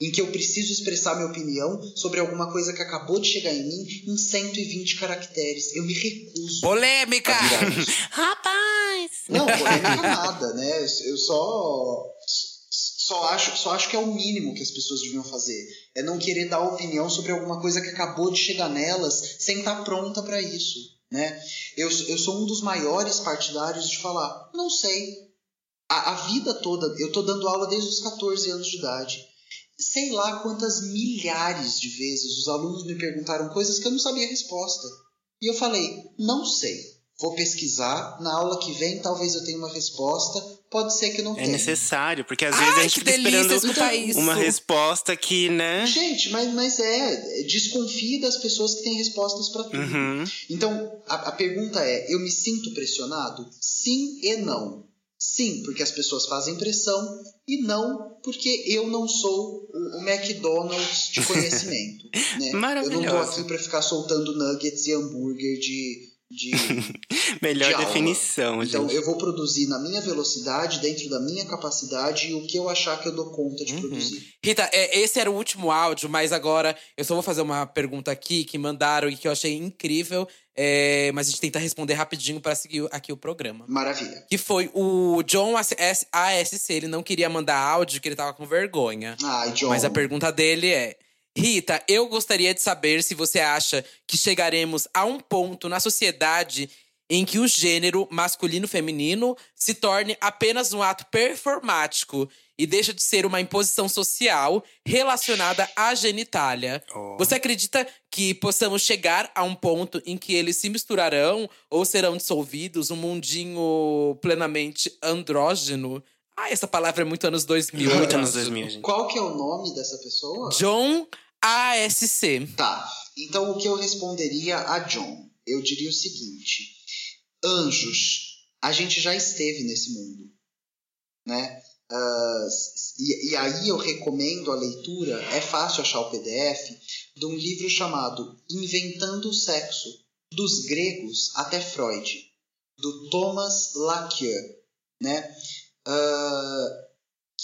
em que eu preciso expressar minha opinião sobre alguma coisa que acabou de chegar em mim em 120 caracteres. Eu me recuso. Polêmica! *laughs* Rapaz! Não, polêmica nada, né? Eu só só acho, só acho que é o mínimo que as pessoas deviam fazer. É não querer dar opinião sobre alguma coisa que acabou de chegar nelas sem estar pronta para isso. Né? Eu, eu sou um dos maiores partidários de falar, não sei. A, a vida toda, eu estou dando aula desde os 14 anos de idade. Sei lá quantas milhares de vezes os alunos me perguntaram coisas que eu não sabia a resposta. E eu falei, não sei. Vou pesquisar, na aula que vem talvez eu tenha uma resposta, pode ser que não é tenha. É necessário, porque às Ai, vezes a gente que fica delícia esperando escutar isso. uma resposta que, né? Gente, mas, mas é, desconfie das pessoas que têm respostas para tudo. Uhum. Então, a, a pergunta é, eu me sinto pressionado? Sim e não. Sim, porque as pessoas fazem pressão, e não porque eu não sou o, McDonald's de *laughs* conhecimento. né? Eu não tô Maravilhoso. aqui para ficar soltando nuggets e hambúrguer de, de *laughs* Melhor de aula. definição, Então, gente. eu vou produzir na minha velocidade, dentro da minha capacidade e o que eu achar que eu dou conta de produzir. Rita, é, esse era o último áudio, mas agora eu só vou fazer uma pergunta aqui que mandaram e que eu achei incrível. é, mas a gente tenta responder rapidinho pra seguir aqui o programa. Maravilha. Que foi o John AS- ASC, ele não queria mandar áudio, que ele tava com vergonha. Ai, John. Mas a pergunta dele é: Rita, eu gostaria de saber se você acha que chegaremos a um ponto na sociedade em que o gênero masculino-feminino se torne apenas um ato performático e deixa de ser uma imposição social relacionada à genitália. Oh. Você acredita que possamos chegar a um ponto em que eles se misturarão ou serão dissolvidos, um mundinho plenamente andrógeno? Ah, essa palavra é muito anos 2000. Muito anos andrógeno. 2000, gente. Qual que é o nome dessa pessoa? John ASC. Tá. Então, o que eu responderia a John? Eu diria o seguinte: anjos, a gente já esteve nesse mundo, né? Ah, e, e aí eu recomendo a leitura, é fácil achar o PDF, de um livro chamado Inventando o Sexo, dos gregos até Freud, do Thomas Laqueur, né? Ah,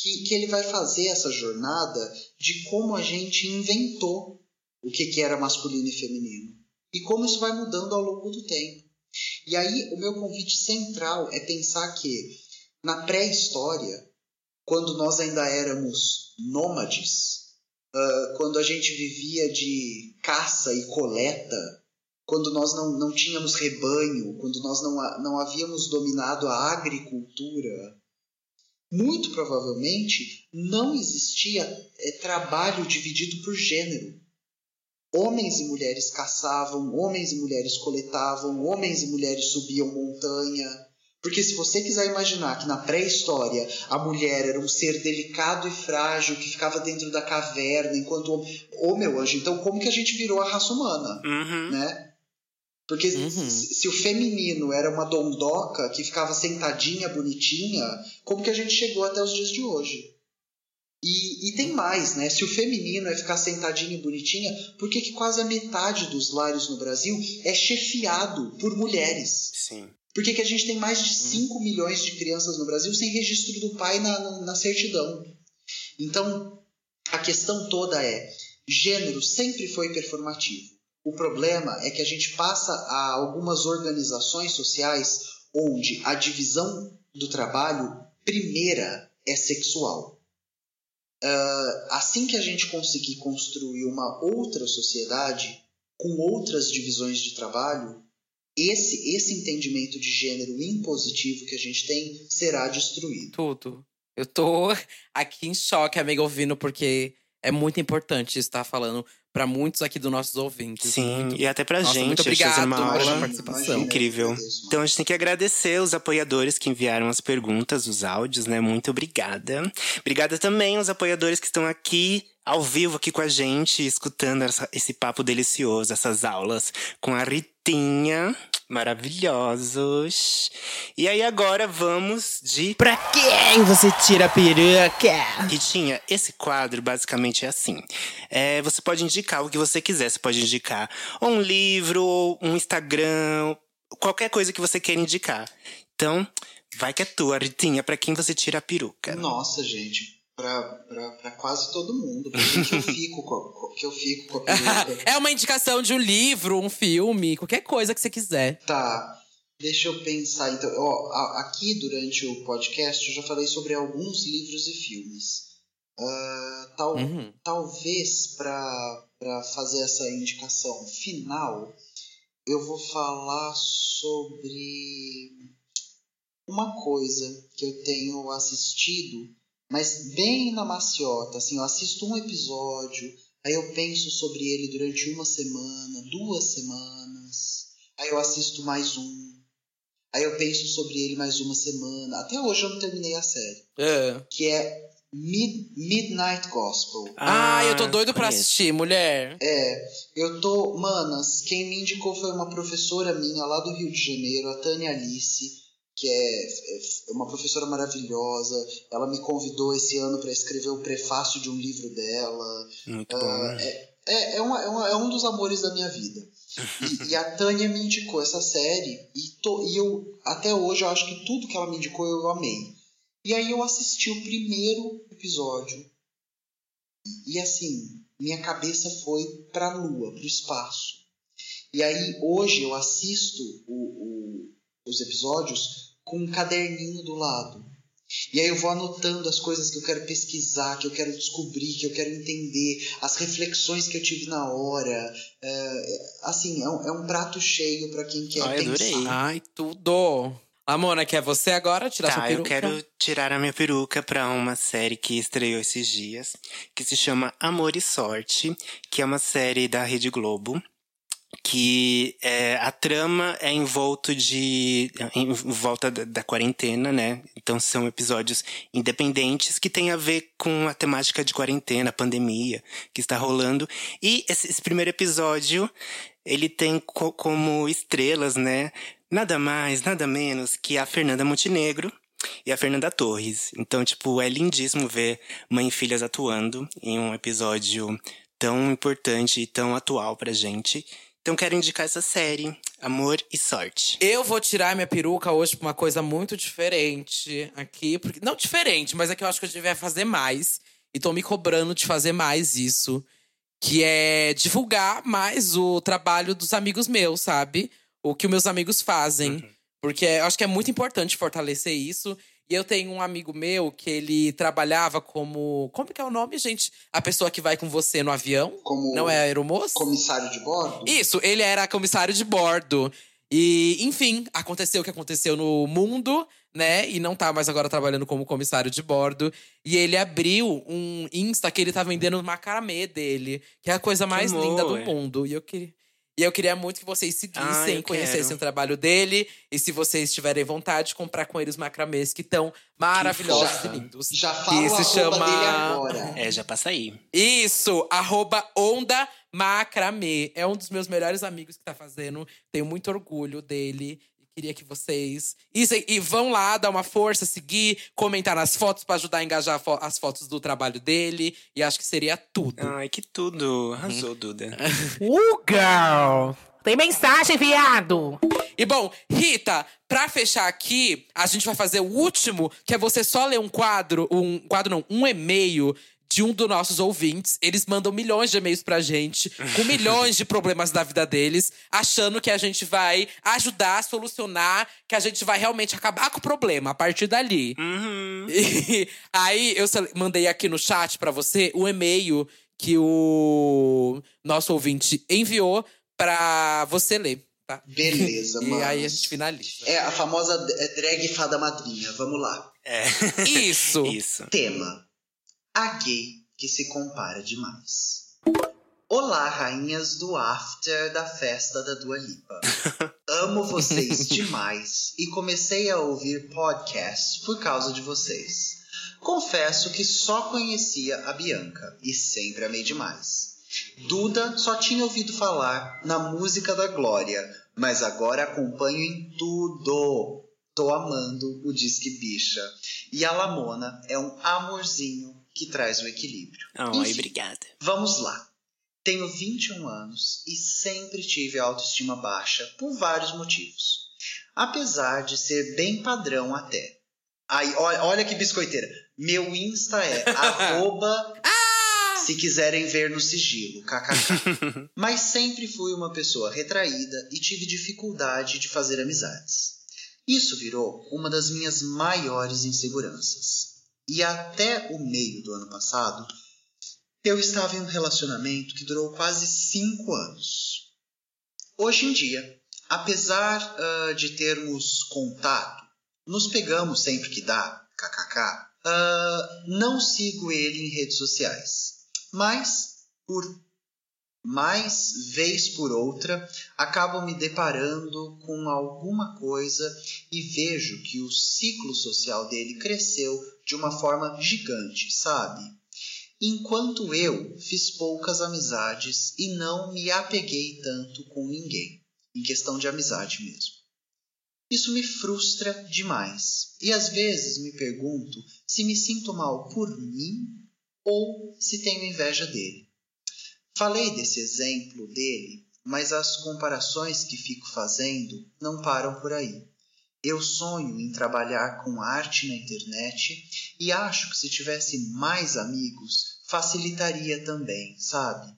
que, que ele vai fazer essa jornada de como a gente inventou o que, que era masculino e feminino e como isso vai mudando ao longo do tempo. E aí, o meu convite central é pensar que na pré-história, quando nós ainda éramos nômades, ah, quando a gente vivia de caça e coleta, quando nós não, não tínhamos rebanho, quando nós não, não havíamos dominado a agricultura, muito provavelmente não existia é, trabalho dividido por gênero. Homens e mulheres caçavam, homens e mulheres coletavam, homens e mulheres subiam montanha. Porque se você quiser imaginar que na pré-história a mulher era um ser delicado e frágil que ficava dentro da caverna, enquanto o homem. Ô meu anjo, então como que a gente virou a raça humana? Uhum. Né? Porque Uhum. se, o feminino era uma dondoca que ficava sentadinha, bonitinha, como que a gente chegou até os dias de hoje? E, e tem mais, né? Se o feminino é ficar sentadinho e bonitinha, por que, que quase a metade dos lares no Brasil é chefiado por mulheres? Sim. Por que, que a gente tem mais de 5 milhões de crianças no Brasil sem registro do pai na, na, na certidão? Então, a questão toda é: gênero sempre foi performativo. O problema é que a gente passa a algumas organizações sociais onde a divisão do trabalho primeira é sexual. Ah, assim que a gente conseguir construir uma outra sociedade com outras divisões de trabalho, esse, esse entendimento de gênero impositivo que a gente tem será destruído. Tudo. Eu tô *laughs* aqui em choque, amiga, ouvindo, porque é muito importante estar falando para muitos aqui dos nossos ouvintes. Sim, Muito- e até pra Nossa, gente, muito a gente obrigado uma pela participação. incrível. Então a gente tem que agradecer os apoiadores que enviaram as perguntas, os áudios, né? Muito obrigada. Obrigada também aos apoiadores que estão aqui ao vivo aqui com a gente, escutando essa- esse papo delicioso, essas aulas com a Ritinha. Maravilhosos. E aí agora vamos de Pra quem você tira a peruca? Ritinha, esse quadro basicamente é assim. É, você pode indicar o que você quiser. Você pode indicar um livro, ou um Instagram, qualquer coisa que você queira indicar. Então, vai que é tua, Ritinha, pra quem você tira a peruca. Nossa, gente, pra quase todo mundo. Por que eu fico com que eu fico com a peruca? *laughs* é uma indicação de um livro, um filme, qualquer coisa que você quiser. Tá, deixa eu pensar. Então, ó, aqui durante o podcast eu já falei sobre alguns livros e filmes. Ah, tal, Uhum. Talvez para fazer essa indicação final, eu vou falar sobre uma coisa que eu tenho assistido, mas bem na maciota. Assim, eu assisto um episódio, aí eu penso sobre ele durante uma semana, duas semanas, aí eu assisto mais um, aí eu penso sobre ele mais uma semana. Até hoje eu não terminei a série, É. que é Mid- Midnight Gospel. Ah, eu tô doido pra conheço. assistir, mulher. É, eu tô. Manas, quem me indicou foi uma professora minha lá do Rio de Janeiro, a Tânia Alice, que é, é uma professora maravilhosa. Ela me convidou esse ano para escrever o prefácio de um livro dela. Muito Ah, bom. É, é, uma- é uma- é um dos amores da minha vida. E, e a Tânia me indicou essa série e, tô, e eu até hoje eu acho que tudo que ela me indicou eu amei. E aí eu assisti o primeiro episódio e assim minha cabeça foi para a lua, para o espaço. E aí hoje eu assisto o- o- os episódios com um caderninho do lado. E aí eu vou anotando as coisas que eu quero pesquisar, que eu quero descobrir, que eu quero entender, as reflexões que eu tive na hora. É, assim, é um, é um prato cheio para quem quer Ai, pensar. adorei. Ai, tudo. Amona, quer você agora tirar sua Tá, eu peruca? quero tirar a minha peruca pra uma série que estreou esses dias, que se chama Amor e Sorte, que é uma série da Rede Globo. Que é, a trama é em volta de. em volta da, da quarentena, né? Então são episódios independentes que têm a ver com a temática de quarentena, pandemia que está rolando. E esse, esse primeiro episódio, ele tem co- como estrelas, né? Nada mais, nada menos que a Fernanda Montenegro e a Fernanda Torres. Então, tipo, é lindíssimo ver mãe e filhas atuando em um episódio tão importante e tão atual pra gente. Então, quero indicar essa série, Amor e Sorte. Eu vou tirar minha peruca hoje pra uma coisa muito diferente aqui. Porque, não diferente, mas é que eu acho que eu devia fazer mais. E tô me cobrando de fazer mais isso. Que é divulgar mais o trabalho dos amigos meus, sabe? O que os meus amigos fazem. Porque eu acho que é muito importante fortalecer isso. E eu tenho um amigo meu que ele trabalhava como. Como que é o nome, gente? A pessoa que vai com você no avião? Como Não é aeromoço? comissário de bordo? Isso, ele era comissário de bordo. E, enfim, aconteceu o que aconteceu no mundo, né? E não tá mais agora trabalhando como comissário de bordo. E ele abriu um Insta que ele tá vendendo macramê dele, que é a coisa mais linda do amor. mundo. E eu queria. E eu queria muito que vocês Ah, seguissem, eu conhecessem quero. o trabalho dele. E se vocês tiverem vontade, comprar com ele os macramês que estão maravilhosos fofa. e lindos. Já Que fala se chama- dele agora. É, já passa aí. Isso, arroba Onda Macramê. É um dos meus melhores amigos que tá fazendo. Tenho muito orgulho dele. Queria que vocês. Isso, e vão lá, dar uma força, seguir, comentar nas fotos pra ajudar a engajar as fotos do trabalho dele. E acho que seria tudo. Ai, que tudo. Arrasou, Duda. *laughs* Uh, girl! Tem mensagem, viado! E bom, Rita, pra fechar aqui, a gente vai fazer o último, que é você só ler um quadro, um quadro não, um e-mail de um dos nossos ouvintes. Eles mandam milhões de e-mails pra gente, com milhões de problemas da vida deles, achando que a gente vai ajudar a solucionar, que a gente vai realmente acabar com o problema a partir dali. Uhum. E *laughs* aí eu mandei aqui no chat pra você o e-mail que o nosso ouvinte enviou pra você ler, tá? Beleza, *laughs* E mano. aí a gente finaliza. É a famosa drag fada madrinha. Vamos lá. É. Isso. Isso. Tema: A gay que se compara demais. Olá, rainhas do after da festa da Dua Lipa. *laughs* Amo vocês demais e comecei a ouvir podcast por causa de vocês. Confesso que só conhecia a Bianca e sempre amei demais. Duda só tinha ouvido falar na música da Glória, mas agora acompanho em tudo. Tô amando o Disque Bicha. E a Lamona é um amorzinho que traz o equilíbrio. Ai, Enfim, obrigada. Vamos lá. Tenho 21 anos e sempre tive autoestima baixa por vários motivos. Apesar de ser bem padrão até. Aí, olha, olha que biscoiteira. Meu Insta é *laughs* arroba se quiserem ver no sigilo, kkk. *laughs* Mas sempre fui uma pessoa retraída e tive dificuldade de fazer amizades. Isso virou uma das minhas maiores inseguranças. E até o meio do ano passado, eu estava em um relacionamento que durou quase cinco anos. Hoje em dia, apesar ah, de termos contato, nos pegamos sempre que dá, kkk, ah, não sigo ele em redes sociais. Mas, por mais vez por outra, acabo me deparando com alguma coisa e vejo que o ciclo social dele cresceu de uma forma gigante, sabe? Enquanto eu fiz poucas amizades e não me apeguei tanto com ninguém, em questão de amizade mesmo. Isso me frustra demais e às vezes me pergunto se me sinto mal por mim ou se tenho inveja dele. Falei desse exemplo dele, mas as comparações que fico fazendo não param por aí. Eu sonho em trabalhar com arte na internet e acho que se tivesse mais amigos, facilitaria também, sabe?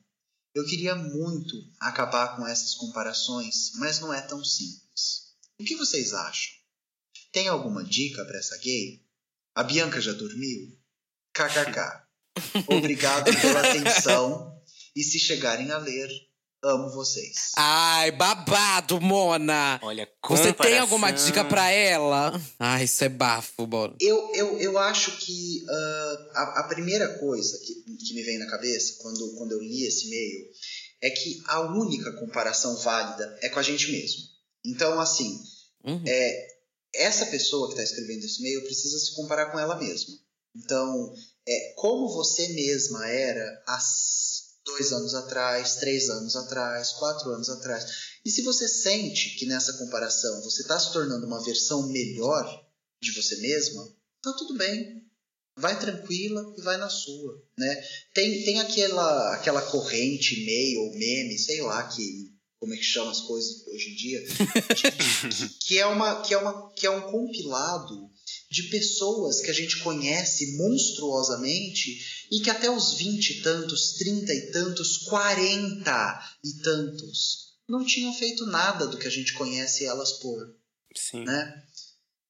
Eu queria muito acabar com essas comparações, mas não é tão simples. O que vocês acham? Tem alguma dica para essa gay? A Bianca já dormiu? KKK. *laughs* Obrigado pela atenção e se chegarem a ler, amo vocês. Ai, babado, Mona! Olha, Você tem comparação. alguma dica pra ela? Ai, isso é bafo, Mona. Eu, eu, eu acho que ah, a, a primeira coisa que, que me vem na cabeça quando, quando eu li esse e-mail é que a única comparação válida é com a gente mesmo. Então, assim, Uhum. é, essa pessoa que está escrevendo esse e-mail precisa se comparar com ela mesma. Então, é, como você mesma era há dois anos atrás, três anos atrás, quatro anos atrás. E se você sente que nessa comparação você está se tornando uma versão melhor de você mesma, tá tudo bem. Vai tranquila e vai na sua, né? Tem, tem aquela, aquela corrente, e-mail ou meme, sei lá, que como é que chama as coisas hoje em dia, *laughs* que, que é uma que é uma que é um compilado de pessoas que a gente conhece monstruosamente e que até os 20 e tantos, 30 e tantos, 40 e tantos não tinham feito nada do que a gente conhece elas por Sim. né?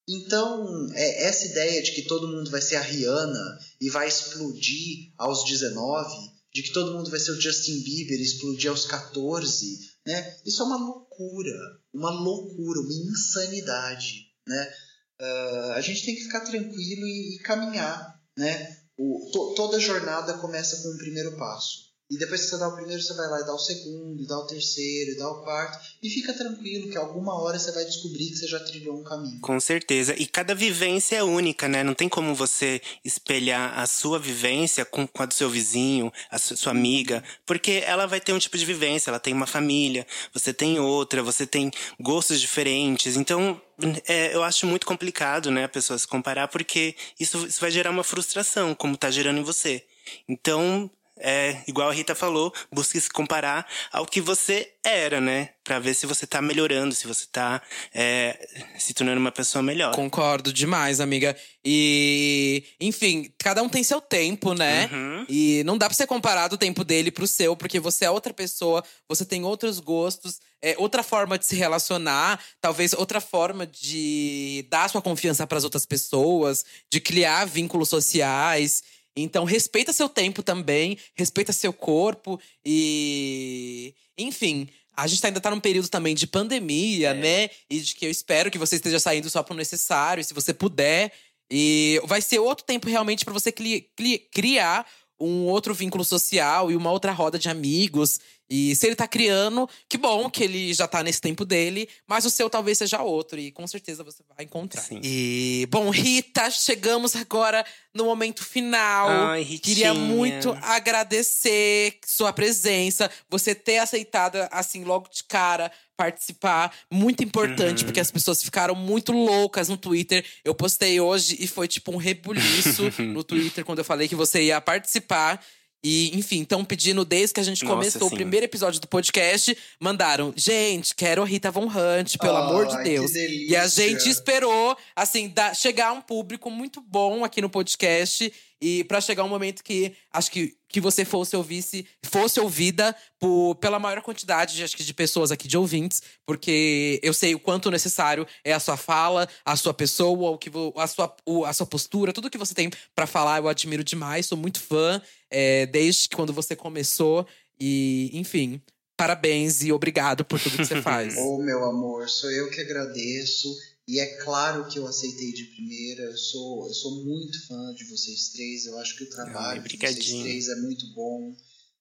Então, é, essa ideia de que todo mundo vai ser a Rihanna e vai explodir aos 19, de que todo mundo vai ser o Justin Bieber e explodir aos 14, né? Isso é uma loucura, uma loucura, uma insanidade, né? Uh, a gente tem que ficar tranquilo e, e caminhar, né? O, to, toda jornada começa com um primeiro passo. E depois que você dá o primeiro, você vai lá e dá o segundo, e dá o terceiro, e dá o quarto. E fica tranquilo que alguma hora você vai descobrir que você já trilhou um caminho. Com certeza. E cada vivência é única, né? Não tem como você espelhar a sua vivência com, a do seu vizinho, a sua amiga, porque ela vai ter um tipo de vivência, ela tem uma família, você tem outra, você tem gostos diferentes. Então, é, eu acho muito complicado, né, a pessoa se comparar, porque isso, isso vai gerar uma frustração, como tá gerando em você. Então, é, igual a Rita falou, busque se comparar ao que você era, né? Pra ver se você tá melhorando, se você tá é, se tornando uma pessoa melhor. Concordo demais, amiga. E, enfim, cada um tem seu tempo, né? Uhum. E não dá pra você comparar o tempo dele pro seu, porque você é outra pessoa, você tem outros gostos, é outra forma de se relacionar, talvez outra forma de dar sua confiança para as outras pessoas, de criar vínculos sociais. Então, respeita seu tempo também, respeita seu corpo e. Enfim. A gente ainda tá num período também de pandemia, É. né? E de que eu espero que você esteja saindo só pro necessário, se você puder. E vai ser outro tempo realmente para você criar um outro vínculo social e uma outra roda de amigos. E se ele tá criando, que bom que ele já tá nesse tempo dele, mas o seu talvez seja outro, e com certeza você vai encontrar. Sim. E, bom, Rita, chegamos agora no momento final. Ai, Ritinha. Queria muito agradecer sua presença, você ter aceitado, assim, logo de cara, participar. Muito importante, Uhum. porque as pessoas ficaram muito loucas no Twitter. Eu postei hoje e foi tipo um rebuliço *laughs* no Twitter quando eu falei que você ia participar. E, enfim, estão pedindo desde que a gente Nossa, começou sim. o primeiro episódio do podcast. Mandaram, gente, quero a Rita Von Hunt, pelo amor de Deus. E a gente esperou, assim, da- chegar a um público muito bom aqui no podcast. E pra chegar um momento que acho que, que você fosse ouvisse, fosse ouvida por, pela maior quantidade de, acho que de pessoas aqui, de ouvintes, porque eu sei o quanto necessário é a sua fala, a sua pessoa, o que a, sua, o- a sua postura, tudo que você tem pra falar, eu admiro demais, sou muito fã, é, desde quando você começou. E, enfim, parabéns e obrigado por tudo que você *laughs* faz. Ô, meu amor, sou eu que agradeço. E é claro que eu aceitei de primeira. Eu sou, eu sou muito fã de vocês três. Eu acho que o trabalho de vocês três é muito bom.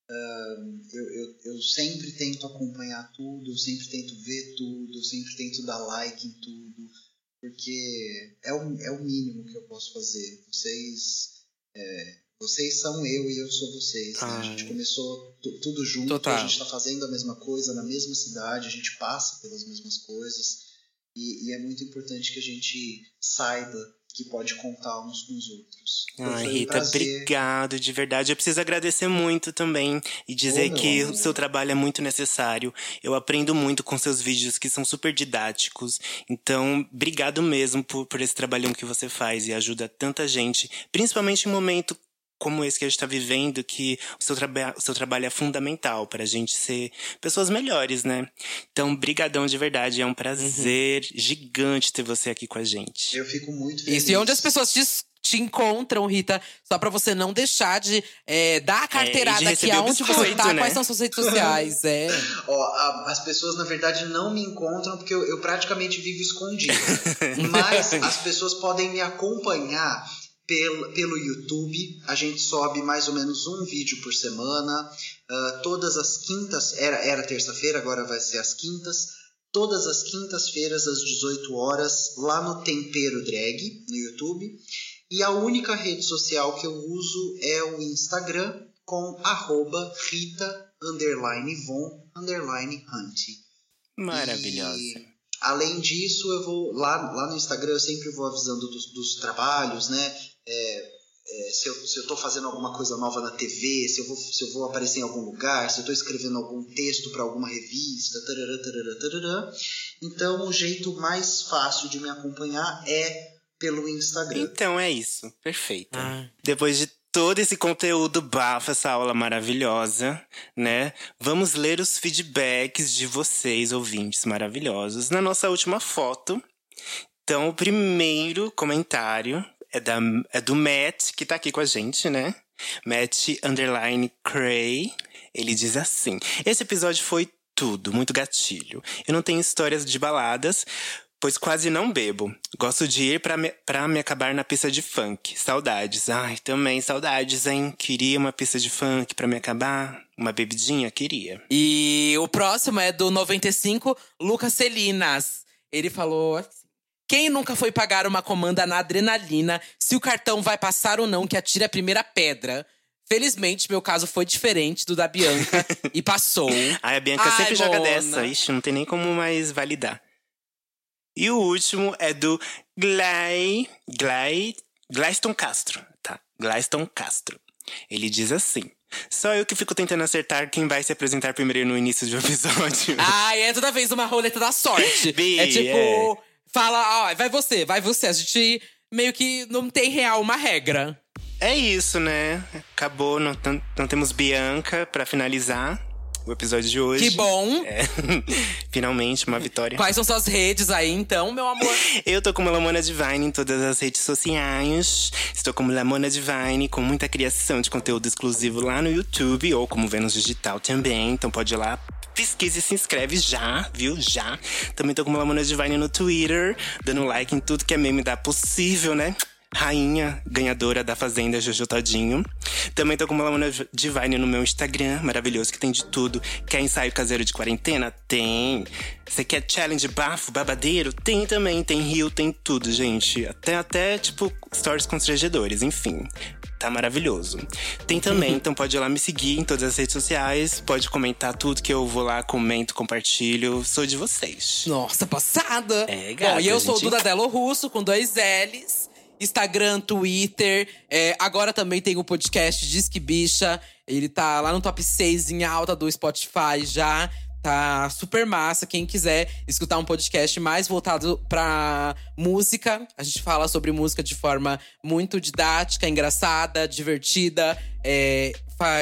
Ahn, eu, eu, eu sempre tento acompanhar tudo, eu sempre tento ver tudo, eu sempre tento dar like em tudo, porque é o, é o mínimo que eu posso fazer. Vocês, é, vocês são eu e eu sou vocês. né? A gente começou tu- tudo junto, Total. a gente está fazendo a mesma coisa na mesma cidade, a gente passa pelas mesmas coisas. E, e é muito importante que a gente saiba que pode contar uns com os outros. Ai, um Rita, prazer. obrigado, de verdade. Eu preciso agradecer muito também e dizer meu que amor. o seu trabalho é muito necessário. Eu aprendo muito com seus vídeos que são super didáticos. Então, obrigado mesmo por, por esse trabalhão que você faz e ajuda tanta gente, principalmente em momento como esse que a gente está vivendo, que o seu, traba o seu trabalho é fundamental para a gente ser pessoas melhores, né? Então, brigadão de verdade. É um prazer gigante ter você aqui com a gente. Eu fico muito feliz. Isso, e onde as pessoas te, te encontram, Rita, só pra você não deixar de é, dar a carteirada aqui receber o aonde você tá, né? quais são suas redes sociais, *laughs* é. Ó, a- as pessoas, na verdade, não me encontram porque eu, eu praticamente vivo escondido. *laughs* Mas as pessoas podem me acompanhar pelo, pelo YouTube. A gente sobe mais ou menos um vídeo por semana. Ah, todas as quintas, era, era terça-feira, agora vai ser as quintas. Todas as quintas-feiras, às 18 horas, lá no Tempero Drag, no YouTube. E a única rede social que eu uso é o Instagram, com arroba Rita underline Von underline Hunt. Maravilhosa. E, além disso, eu vou lá, lá no Instagram eu sempre vou avisando dos, dos trabalhos, né? É, é, se, eu, se eu tô fazendo alguma coisa nova na TV, se eu vou, se eu vou aparecer em algum lugar, se eu tô escrevendo algum texto para alguma revista, tarará, tarará, tarará. Então, o jeito mais fácil de me acompanhar é pelo Instagram. Então é isso. Perfeito. Ah. Depois de todo esse conteúdo bafo, essa aula maravilhosa, né? Vamos ler os feedbacks de vocês, ouvintes maravilhosos, na nossa última foto. Então, o primeiro comentário é, da, é do Matt, que tá aqui com a gente, né? Matt Underline Cray. Ele diz assim: Esse episódio foi tudo, muito gatilho. Eu não tenho histórias de baladas, pois quase não bebo. Gosto de ir pra me, pra me acabar na pista de funk. Saudades. Ai, também saudades, hein? Queria uma pista de funk pra me acabar. Uma bebidinha? Queria. E o próximo é do 95, Lucas Celinas. Ele falou assim. Quem nunca foi pagar uma comanda na adrenalina se o cartão vai passar ou não que atire a primeira pedra? Felizmente, meu caso foi diferente do da Bianca *laughs* e passou. Ai, a Bianca Ai, sempre joga Mona. dessa. Ixi, não tem nem como mais validar. E o último é do Glay. Glay. Glayston Castro. Tá. Glayston Castro. Ele diz assim. Só eu que fico tentando acertar quem vai se apresentar primeiro no início do *laughs* episódio. Ai, é toda vez uma roleta da sorte. *laughs* Bi, é tipo, é. fala, ó, vai você, vai você. A gente meio que não tem real uma regra. É isso, né? Acabou, não, não temos Bianca pra finalizar o episódio de hoje. Que bom. É. *laughs* Finalmente, uma vitória. Quais são suas redes aí, então, meu amor? *laughs* Eu tô como Lamona Divine em todas as redes sociais. Estou como Lamona Divine, com muita criação de conteúdo exclusivo lá no YouTube ou como Vênus Digital também. Então pode ir lá, pesquisa e se inscreve já, viu? Já. Também tô como Lamona Divine no Twitter, dando like em tudo que é meme da possível, né? Rainha, ganhadora da Fazenda Jojo Todinho. Também tô com uma Lamona Divine no meu Instagram, maravilhoso, que tem de tudo. Quer ensaio caseiro de quarentena? Tem. Você quer challenge bafo, babadeiro? Tem também. Tem rio, tem tudo, gente. Até, até tipo, stories constrangedores, enfim. Tá maravilhoso. Tem também, então pode ir lá me seguir em todas as redes sociais. Pode comentar tudo que eu vou lá, comento, compartilho. Sou de vocês. Nossa, passada! É, gata, Bom, e eu sou o gente. Duda Delo Russo, com dois L's. Instagram, Twitter. É, agora também tem o podcast Disque Bicha. Ele tá lá no top 6 em alta do Spotify já. Tá super massa. Quem quiser escutar um podcast mais voltado pra música, a gente fala sobre música de forma muito didática, engraçada, divertida. É,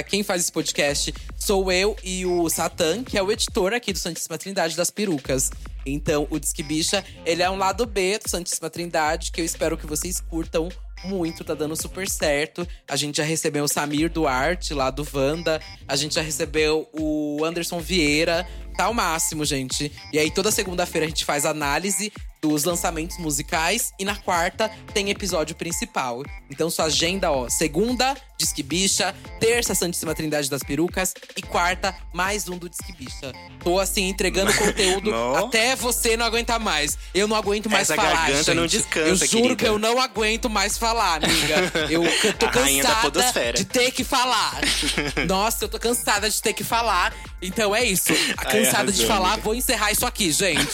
quem faz esse podcast sou eu e o Satan, que é o editor aqui do Santíssima Trindade das Perucas. Então, o Disque Bicha, ele é um lado B do Santíssima Trindade, que eu espero que vocês curtam muito, tá dando super certo. A gente já recebeu o Samir Duarte, lá do Wanda. A gente já recebeu o Anderson Vieira. Tá o máximo, gente. E aí, toda segunda-feira a gente faz análise dos lançamentos musicais. E na quarta tem episódio principal. Então, sua agenda, ó. Segunda, Disque Bicha. Terça, Santíssima Trindade das Perucas. E quarta, mais um do Disque Bicha. Tô, assim, entregando *laughs* conteúdo até você não aguentar mais. Eu não aguento mais Essa falar, garganta gente. não descansa, Eu juro querida. que eu não aguento mais falar, amiga. *laughs* Eu, eu tô cansada de ter que falar. *laughs* Nossa, eu tô cansada de ter que falar. Então é isso. Ai, Cansada de arrasou, falar, amiga. vou encerrar isso aqui, gente.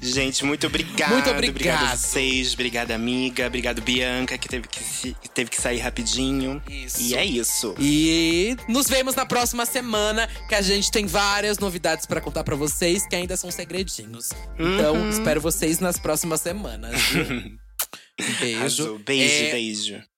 Gente, muito obrigado. Muito Obrigado a obrigado. vocês. Obrigado, amiga. Obrigado, Bianca, que teve que, teve que sair rapidinho. Isso. E é isso. E nos vemos na próxima semana, que a gente tem várias novidades pra contar pra vocês, que ainda são segredinhos. Então, Uhum. espero vocês nas próximas semanas. *laughs* Um beijo. Arrasou. Beijo, É, beijo.